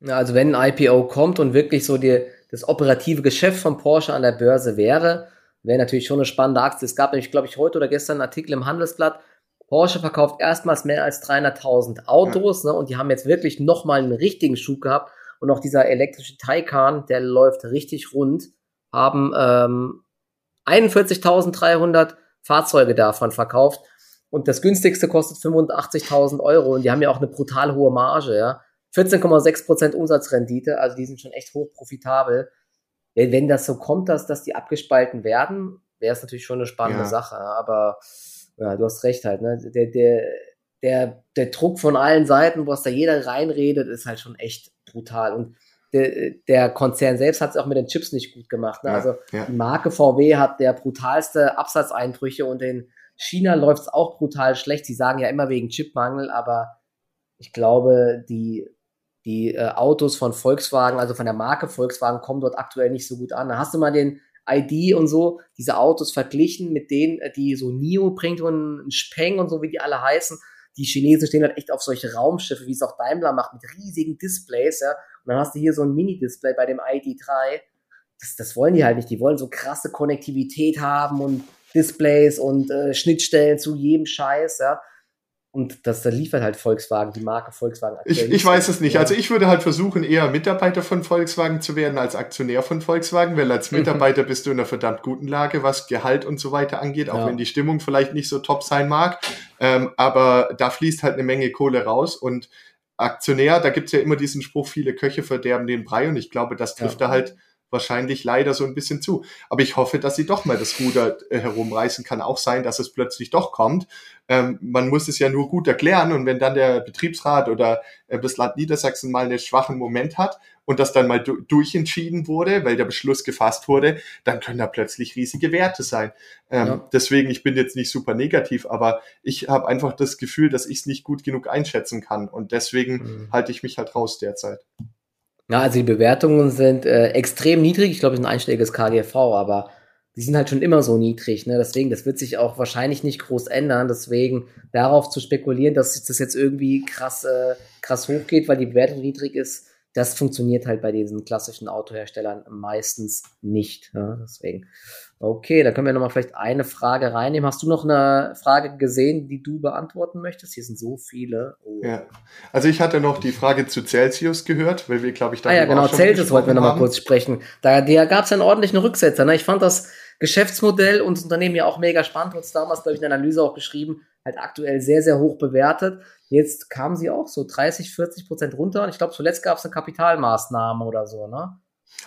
Ja, also wenn ein IPO kommt und wirklich so die, das operative Geschäft von Porsche an der Börse wäre, wäre natürlich schon eine spannende Aktie. Es gab nämlich, glaube ich, heute oder gestern einen Artikel im Handelsblatt, Porsche verkauft erstmals mehr als 300.000 Autos ja. ne, und die haben jetzt wirklich nochmal einen richtigen Schub gehabt und auch dieser elektrische Taycan, der läuft richtig rund, haben ähm, 41.300 Fahrzeuge davon verkauft und das günstigste kostet 85.000 Euro und die haben ja auch eine brutal hohe Marge, ja. 14,6% Umsatzrendite, also die sind schon echt hoch profitabel. Wenn das so kommt, dass, dass die abgespalten werden, wäre es natürlich schon eine spannende ja. Sache, aber ja, du hast recht halt, ne? Der, der, der, der Druck von allen Seiten, wo es da jeder reinredet, ist halt schon echt brutal. Und der, der Konzern selbst hat es auch mit den Chips nicht gut gemacht. Ne? Ja, also ja. die Marke VW hat der brutalste Absatzeinbrüche und in China läuft es auch brutal schlecht. Sie sagen ja immer wegen Chipmangel, aber ich glaube, die, die äh, Autos von Volkswagen, also von der Marke Volkswagen, kommen dort aktuell nicht so gut an. Da hast du mal den ID und so, diese Autos verglichen mit denen, äh, die so NIO bringt und Speng und so, wie die alle heißen. Die Chinesen stehen halt echt auf solche Raumschiffe, wie es auch Daimler macht, mit riesigen Displays, ja. Und dann hast du hier so ein Mini-Display bei dem ID3. das, das wollen die halt nicht. Die wollen so krasse Konnektivität haben und Displays und äh, Schnittstellen zu jedem Scheiß, ja. Und das, da liefert halt Volkswagen, die Marke Volkswagen. Ich, ich weiß es nicht. Also ich würde halt versuchen, eher Mitarbeiter von Volkswagen zu werden als Aktionär von Volkswagen, weil als mhm. Mitarbeiter bist du in einer verdammt guten Lage, was Gehalt und so weiter angeht, auch ja. wenn die Stimmung vielleicht nicht so top sein mag. Ähm, aber da fließt halt eine Menge Kohle raus und Aktionär, da gibt's ja immer diesen Spruch, viele Köche verderben den Brei und ich glaube, das trifft ja. da halt wahrscheinlich leider so ein bisschen zu. Aber ich hoffe, dass sie doch mal das Ruder äh, herumreißen. Kann auch sein, dass es plötzlich doch kommt. Ähm, man muss es ja nur gut erklären und wenn dann der Betriebsrat oder äh, das Land Niedersachsen mal einen schwachen Moment hat und das dann mal du durchentschieden wurde, weil der Beschluss gefasst wurde, dann können da plötzlich riesige Werte sein. Ähm, ja. Deswegen, ich bin jetzt nicht super negativ, aber ich habe einfach das Gefühl, dass ich es nicht gut genug einschätzen kann und deswegen mhm. halte ich mich halt raus derzeit. Ja, also die Bewertungen sind äh, extrem niedrig. Ich glaube, es ist ein einstelliges KGV, aber die sind halt schon immer so niedrig. Ne? Deswegen, das wird sich auch wahrscheinlich nicht groß ändern. Deswegen darauf zu spekulieren, dass sich das jetzt irgendwie krass, äh, krass hochgeht, weil die Bewertung niedrig ist, das funktioniert halt bei diesen klassischen Autoherstellern meistens nicht. Ja? Deswegen. Okay, da können wir nochmal vielleicht eine Frage reinnehmen. Hast du noch eine Frage gesehen, die du beantworten möchtest? Hier sind so viele. Oh. Ja, also ich hatte noch die Frage zu Celsius gehört, weil wir, glaube ich, da. Ah ja, genau, Celsius wollten wir nochmal kurz sprechen. Da, da gab es einen ordentlichen Rücksetzer. Ne? Ich fand das Geschäftsmodell und das Unternehmen ja auch mega spannend. Hast damals, glaube ich, in der Analyse auch geschrieben, halt aktuell sehr, sehr hoch bewertet. Jetzt kamen sie auch so 30, 40 Prozent runter und ich glaube, zuletzt gab es eine Kapitalmaßnahme oder so, ne?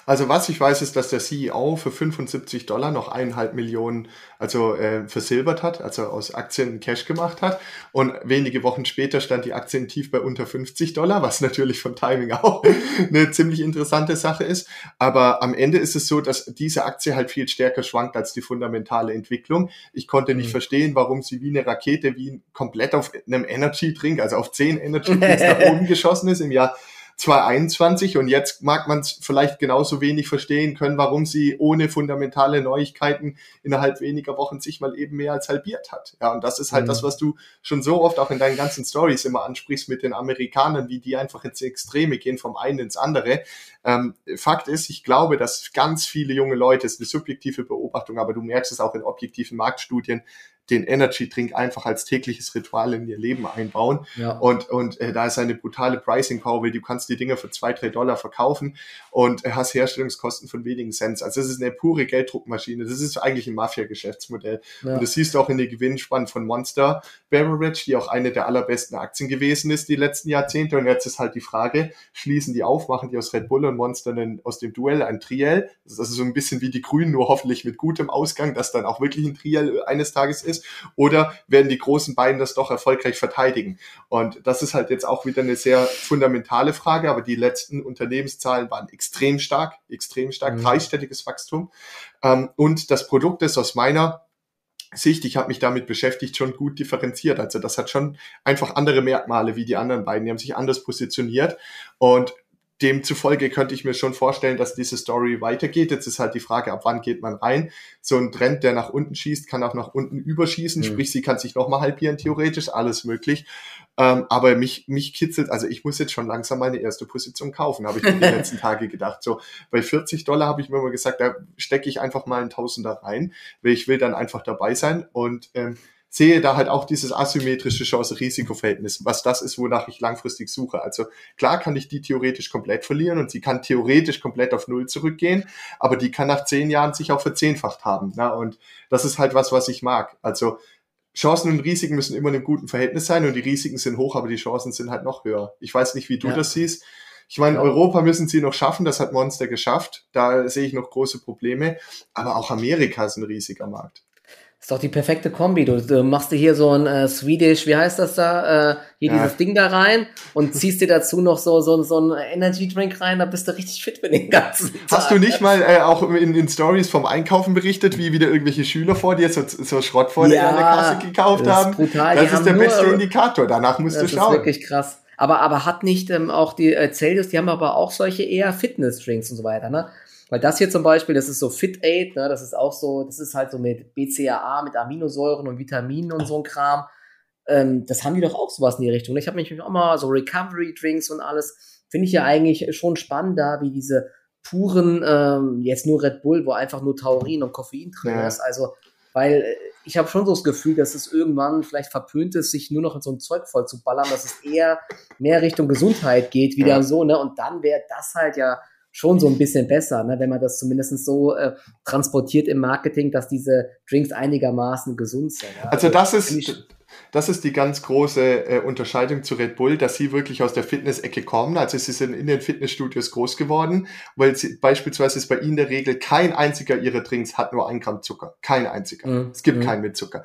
Also was ich weiß, ist, dass der CEO für 75 Dollar noch eineinhalb Millionen also äh, versilbert hat, also aus Aktien Cash gemacht hat. Und wenige Wochen später stand die Aktie tief bei unter 50 Dollar, was natürlich vom Timing auch eine ziemlich interessante Sache ist. Aber am Ende ist es so, dass diese Aktie halt viel stärker schwankt als die fundamentale Entwicklung. Ich konnte nicht mhm. verstehen, warum sie wie eine Rakete, wie komplett auf einem Energy Drink, also auf 10 Energy Drinks nach oben geschossen ist im Jahr 2021 und jetzt mag man es vielleicht genauso wenig verstehen können, warum sie ohne fundamentale Neuigkeiten innerhalb weniger Wochen sich mal eben mehr als halbiert hat. Ja, und das ist halt mhm. das, was du schon so oft auch in deinen ganzen Stories immer ansprichst mit den Amerikanern, wie die einfach ins Extreme gehen, vom einen ins andere. Ähm, Fakt ist, ich glaube, dass ganz viele junge Leute, es ist eine subjektive Beobachtung, aber du merkst es auch in objektiven Marktstudien, den Energy Drink einfach als tägliches Ritual in ihr Leben einbauen. Ja. Und, und äh, da ist eine brutale Pricing Power, weil du kannst die Dinger für zwei, drei Dollar verkaufen und äh, hast Herstellungskosten von wenigen Cents. Also das ist eine pure Gelddruckmaschine. Das ist eigentlich ein Mafia-Geschäftsmodell. Ja. Und das siehst du auch in der Gewinnspanne von Monster Beverage, die auch eine der allerbesten Aktien gewesen ist die letzten Jahrzehnte. Und jetzt ist halt die Frage, schließen die auf, machen die aus Red Bull und Monster einen, aus dem Duell ein Triell? Das ist also so ein bisschen wie die Grünen, nur hoffentlich mit gutem Ausgang, dass dann auch wirklich ein Triell eines Tages ist ist? Oder werden die großen beiden das doch erfolgreich verteidigen? Und das ist halt jetzt auch wieder eine sehr fundamentale Frage, aber die letzten Unternehmenszahlen waren extrem stark, extrem stark, mhm. dreistelliges Wachstum. Ähm, und das Produkt ist aus meiner Sicht, ich habe mich damit beschäftigt, schon gut differenziert. Also das hat schon einfach andere Merkmale wie die anderen beiden. Die haben sich anders positioniert. Und demzufolge könnte ich mir schon vorstellen, dass diese Story weitergeht. Jetzt ist halt die Frage, ab wann geht man rein? So ein Trend, der nach unten schießt, kann auch nach unten überschießen, mhm. sprich, sie kann sich nochmal halbieren, theoretisch, alles möglich. Ähm, aber mich, mich kitzelt, also ich muss jetzt schon langsam meine erste Position kaufen, habe ich mir die letzten Tage gedacht. So, bei 40 Dollar habe ich mir mal gesagt, da stecke ich einfach mal einen Tausender rein, weil ich will dann einfach dabei sein und ähm, sehe da halt auch dieses asymmetrische Chance-Risiko-Verhältnis, was das ist, wonach ich langfristig suche. Also klar kann ich die theoretisch komplett verlieren und sie kann theoretisch komplett auf Null zurückgehen, aber die kann nach zehn Jahren sich auch verzehnfacht haben. Ne? Und das ist halt was, was ich mag. Also Chancen und Risiken müssen immer in einem guten Verhältnis sein und die Risiken sind hoch, aber die Chancen sind halt noch höher. Ich weiß nicht, wie du ja. das siehst. Ich meine, Europa müssen sie noch schaffen, das hat Monster geschafft. Da sehe ich noch große Probleme. Aber auch Amerika ist ein riesiger Markt ist doch die perfekte Kombi. Du, du machst dir hier so ein äh, Swedish, wie heißt das da? Äh, hier ja. dieses Ding da rein und ziehst dir dazu noch so, so, so ein Energy Drink rein, da bist du richtig fit für den ganzen Tag. Hast du nicht mal äh, auch in, in Stories vom Einkaufen berichtet, wie wieder irgendwelche Schüler vor dir so, so Schrott vor ja, dir an der Kasse gekauft das haben? Ist brutal. Das die ist der beste Indikator, danach musst du schauen. Das ist wirklich krass. Aber, aber hat nicht ähm, auch die äh, Celsius, die haben aber auch solche eher Fitness-Drinks und so weiter, ne? Weil das hier zum Beispiel, das ist so Fit Aid, ne, das ist auch so, das ist halt so mit BCAA, mit Aminosäuren und Vitaminen und so ein Kram. Ähm, das haben die doch auch sowas in die Richtung. Ich habe mich auch mal so Recovery Drinks und alles, finde ich ja eigentlich schon spannender, wie diese puren, ähm, jetzt nur Red Bull, wo einfach nur Taurin und Koffein drin ja. ist. Also, weil äh, ich habe schon so das Gefühl, dass es irgendwann vielleicht verpönt ist, sich nur noch in so ein Zeug voll zu ballern, dass es eher mehr Richtung Gesundheit geht, wieder ja. so, ne? Und dann wäre das halt ja schon so ein bisschen besser, ne? wenn man das zumindest so äh, transportiert im Marketing, dass diese Drinks einigermaßen gesund sind. Ja? Also das ist, das ist die ganz große äh, Unterscheidung zu Red Bull, dass sie wirklich aus der Fitness-Ecke kommen. Also sie sind in den Fitnessstudios groß geworden, weil sie, beispielsweise ist bei ihnen der Regel, kein einziger ihrer Drinks hat nur ein Gramm Zucker. Kein einziger. Mhm. Es gibt mhm. keinen mit Zucker.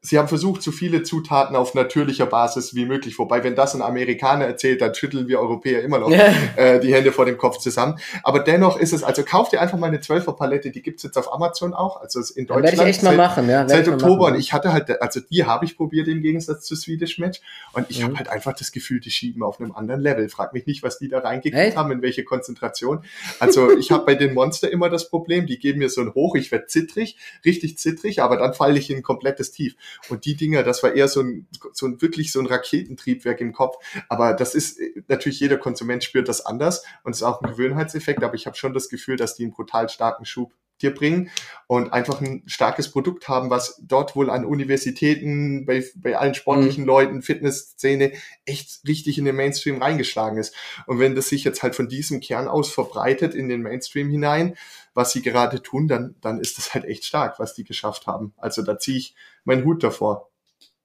Sie haben versucht, so viele Zutaten auf natürlicher Basis wie möglich. Wobei, wenn das ein Amerikaner erzählt, dann schütteln wir Europäer immer noch äh, die Hände vor dem Kopf zusammen. Aber dennoch ist es, also kauft ihr einfach mal eine 12er Palette, die gibt's jetzt auf Amazon auch. Also in Deutschland. Werde ich echt mal machen, ja. Seit Oktober. Und ich hatte halt, also die habe ich probiert im Gegensatz zu Swedish Match. Und ich mhm. habe halt einfach das Gefühl, die schieben auf einem anderen Level. Frag mich nicht, was die da reingekriegt haben, in welche Konzentration. Also ich habe bei den Monster immer das Problem, die geben mir so ein Hoch, ich werde zittrig, richtig zittrig, aber dann falle ich in ein komplettes Tief. Und die Dinger, das war eher so ein, so ein wirklich so ein Raketentriebwerk im Kopf. Aber das ist natürlich jeder Konsument spürt das anders und es ist auch ein Gewöhnheitseffekt. Aber ich habe schon das Gefühl, dass die einen brutal starken Schub dir bringen und einfach ein starkes Produkt haben, was dort wohl an Universitäten, bei, bei allen sportlichen mhm. Leuten, Fitnessszene echt richtig in den Mainstream reingeschlagen ist. Und wenn das sich jetzt halt von diesem Kern aus verbreitet in den Mainstream hinein, was sie gerade tun, dann, dann ist das halt echt stark, was die geschafft haben. Also da ziehe ich meinen Hut davor.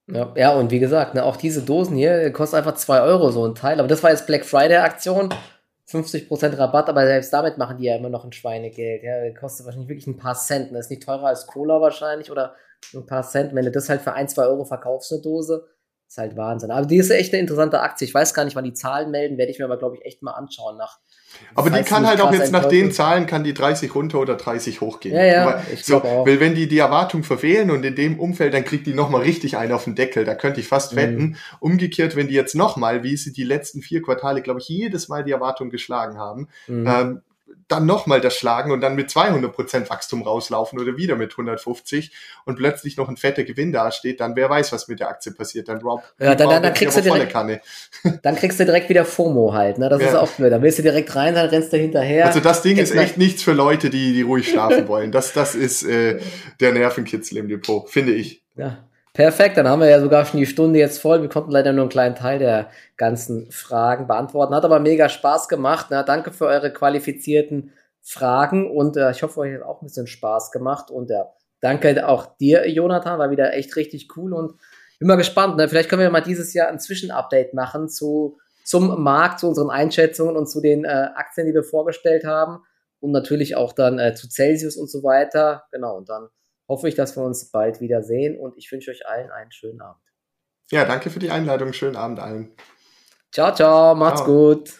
Ja, ja, und wie gesagt, ne, auch diese Dosen hier kosten einfach zwei Euro so ein Teil. Aber das war jetzt Black Friday Aktion. 50% Rabatt, aber selbst damit machen die ja immer noch ein Schweinegeld. Ja, kostet wahrscheinlich wirklich ein paar Cent. Das ist nicht teurer als Cola wahrscheinlich oder ein paar Cent. Wenn du das halt für ein, zwei Euro verkaufst, eine Dose, ist halt Wahnsinn. Aber die ist echt eine interessante Aktie. Ich weiß gar nicht, wann die Zahlen melden, werde ich mir aber, glaube ich, echt mal anschauen nach aber die kann halt auch jetzt nach den Zahlen, kann die 30 runter oder 30 hochgehen. Ja, ja, ich so, auch. Weil wenn die die Erwartung verfehlen und in dem Umfeld, dann kriegt die nochmal richtig einen auf den Deckel. Da könnte ich fast mhm. wetten. Umgekehrt, wenn die jetzt nochmal, wie sie die letzten vier Quartale, glaube ich, jedes Mal die Erwartung geschlagen haben, mhm. ähm, dann nochmal das schlagen und dann mit 200% Wachstum rauslaufen oder wieder mit 150 und plötzlich noch ein fetter Gewinn dasteht, dann wer weiß, was mit der Aktie passiert. Dann Rob, ja, dann, dann, dann kriegst du direkt, Kanne. dann kriegst du direkt wieder FOMO halt, ne? Das ja. ist auch blöd. Dann willst du direkt rein, dann rennst du hinterher. Also das Ding ist echt nichts für Leute, die, die ruhig schlafen wollen. Das, das ist äh, der Nervenkitzel im Depot, finde ich. Ja. Perfekt, dann haben wir ja sogar schon die Stunde jetzt voll. Wir konnten leider nur einen kleinen Teil der ganzen Fragen beantworten. Hat aber mega Spaß gemacht. Na, danke für eure qualifizierten Fragen und äh, ich hoffe, euch hat auch ein bisschen Spaß gemacht. Und ja, danke auch dir, Jonathan, war wieder echt richtig cool und bin mal gespannt. Ne? Vielleicht können wir mal dieses Jahr ein Zwischenupdate machen zu, zum Markt, zu unseren Einschätzungen und zu den äh, Aktien, die wir vorgestellt haben. Und natürlich auch dann äh, zu Celsius und so weiter. Genau, und dann hoffe ich, dass wir uns bald wieder sehen und ich wünsche euch allen einen schönen Abend. Ja, danke für die Einladung. Schönen Abend allen. Ciao, ciao, macht's ciao. gut.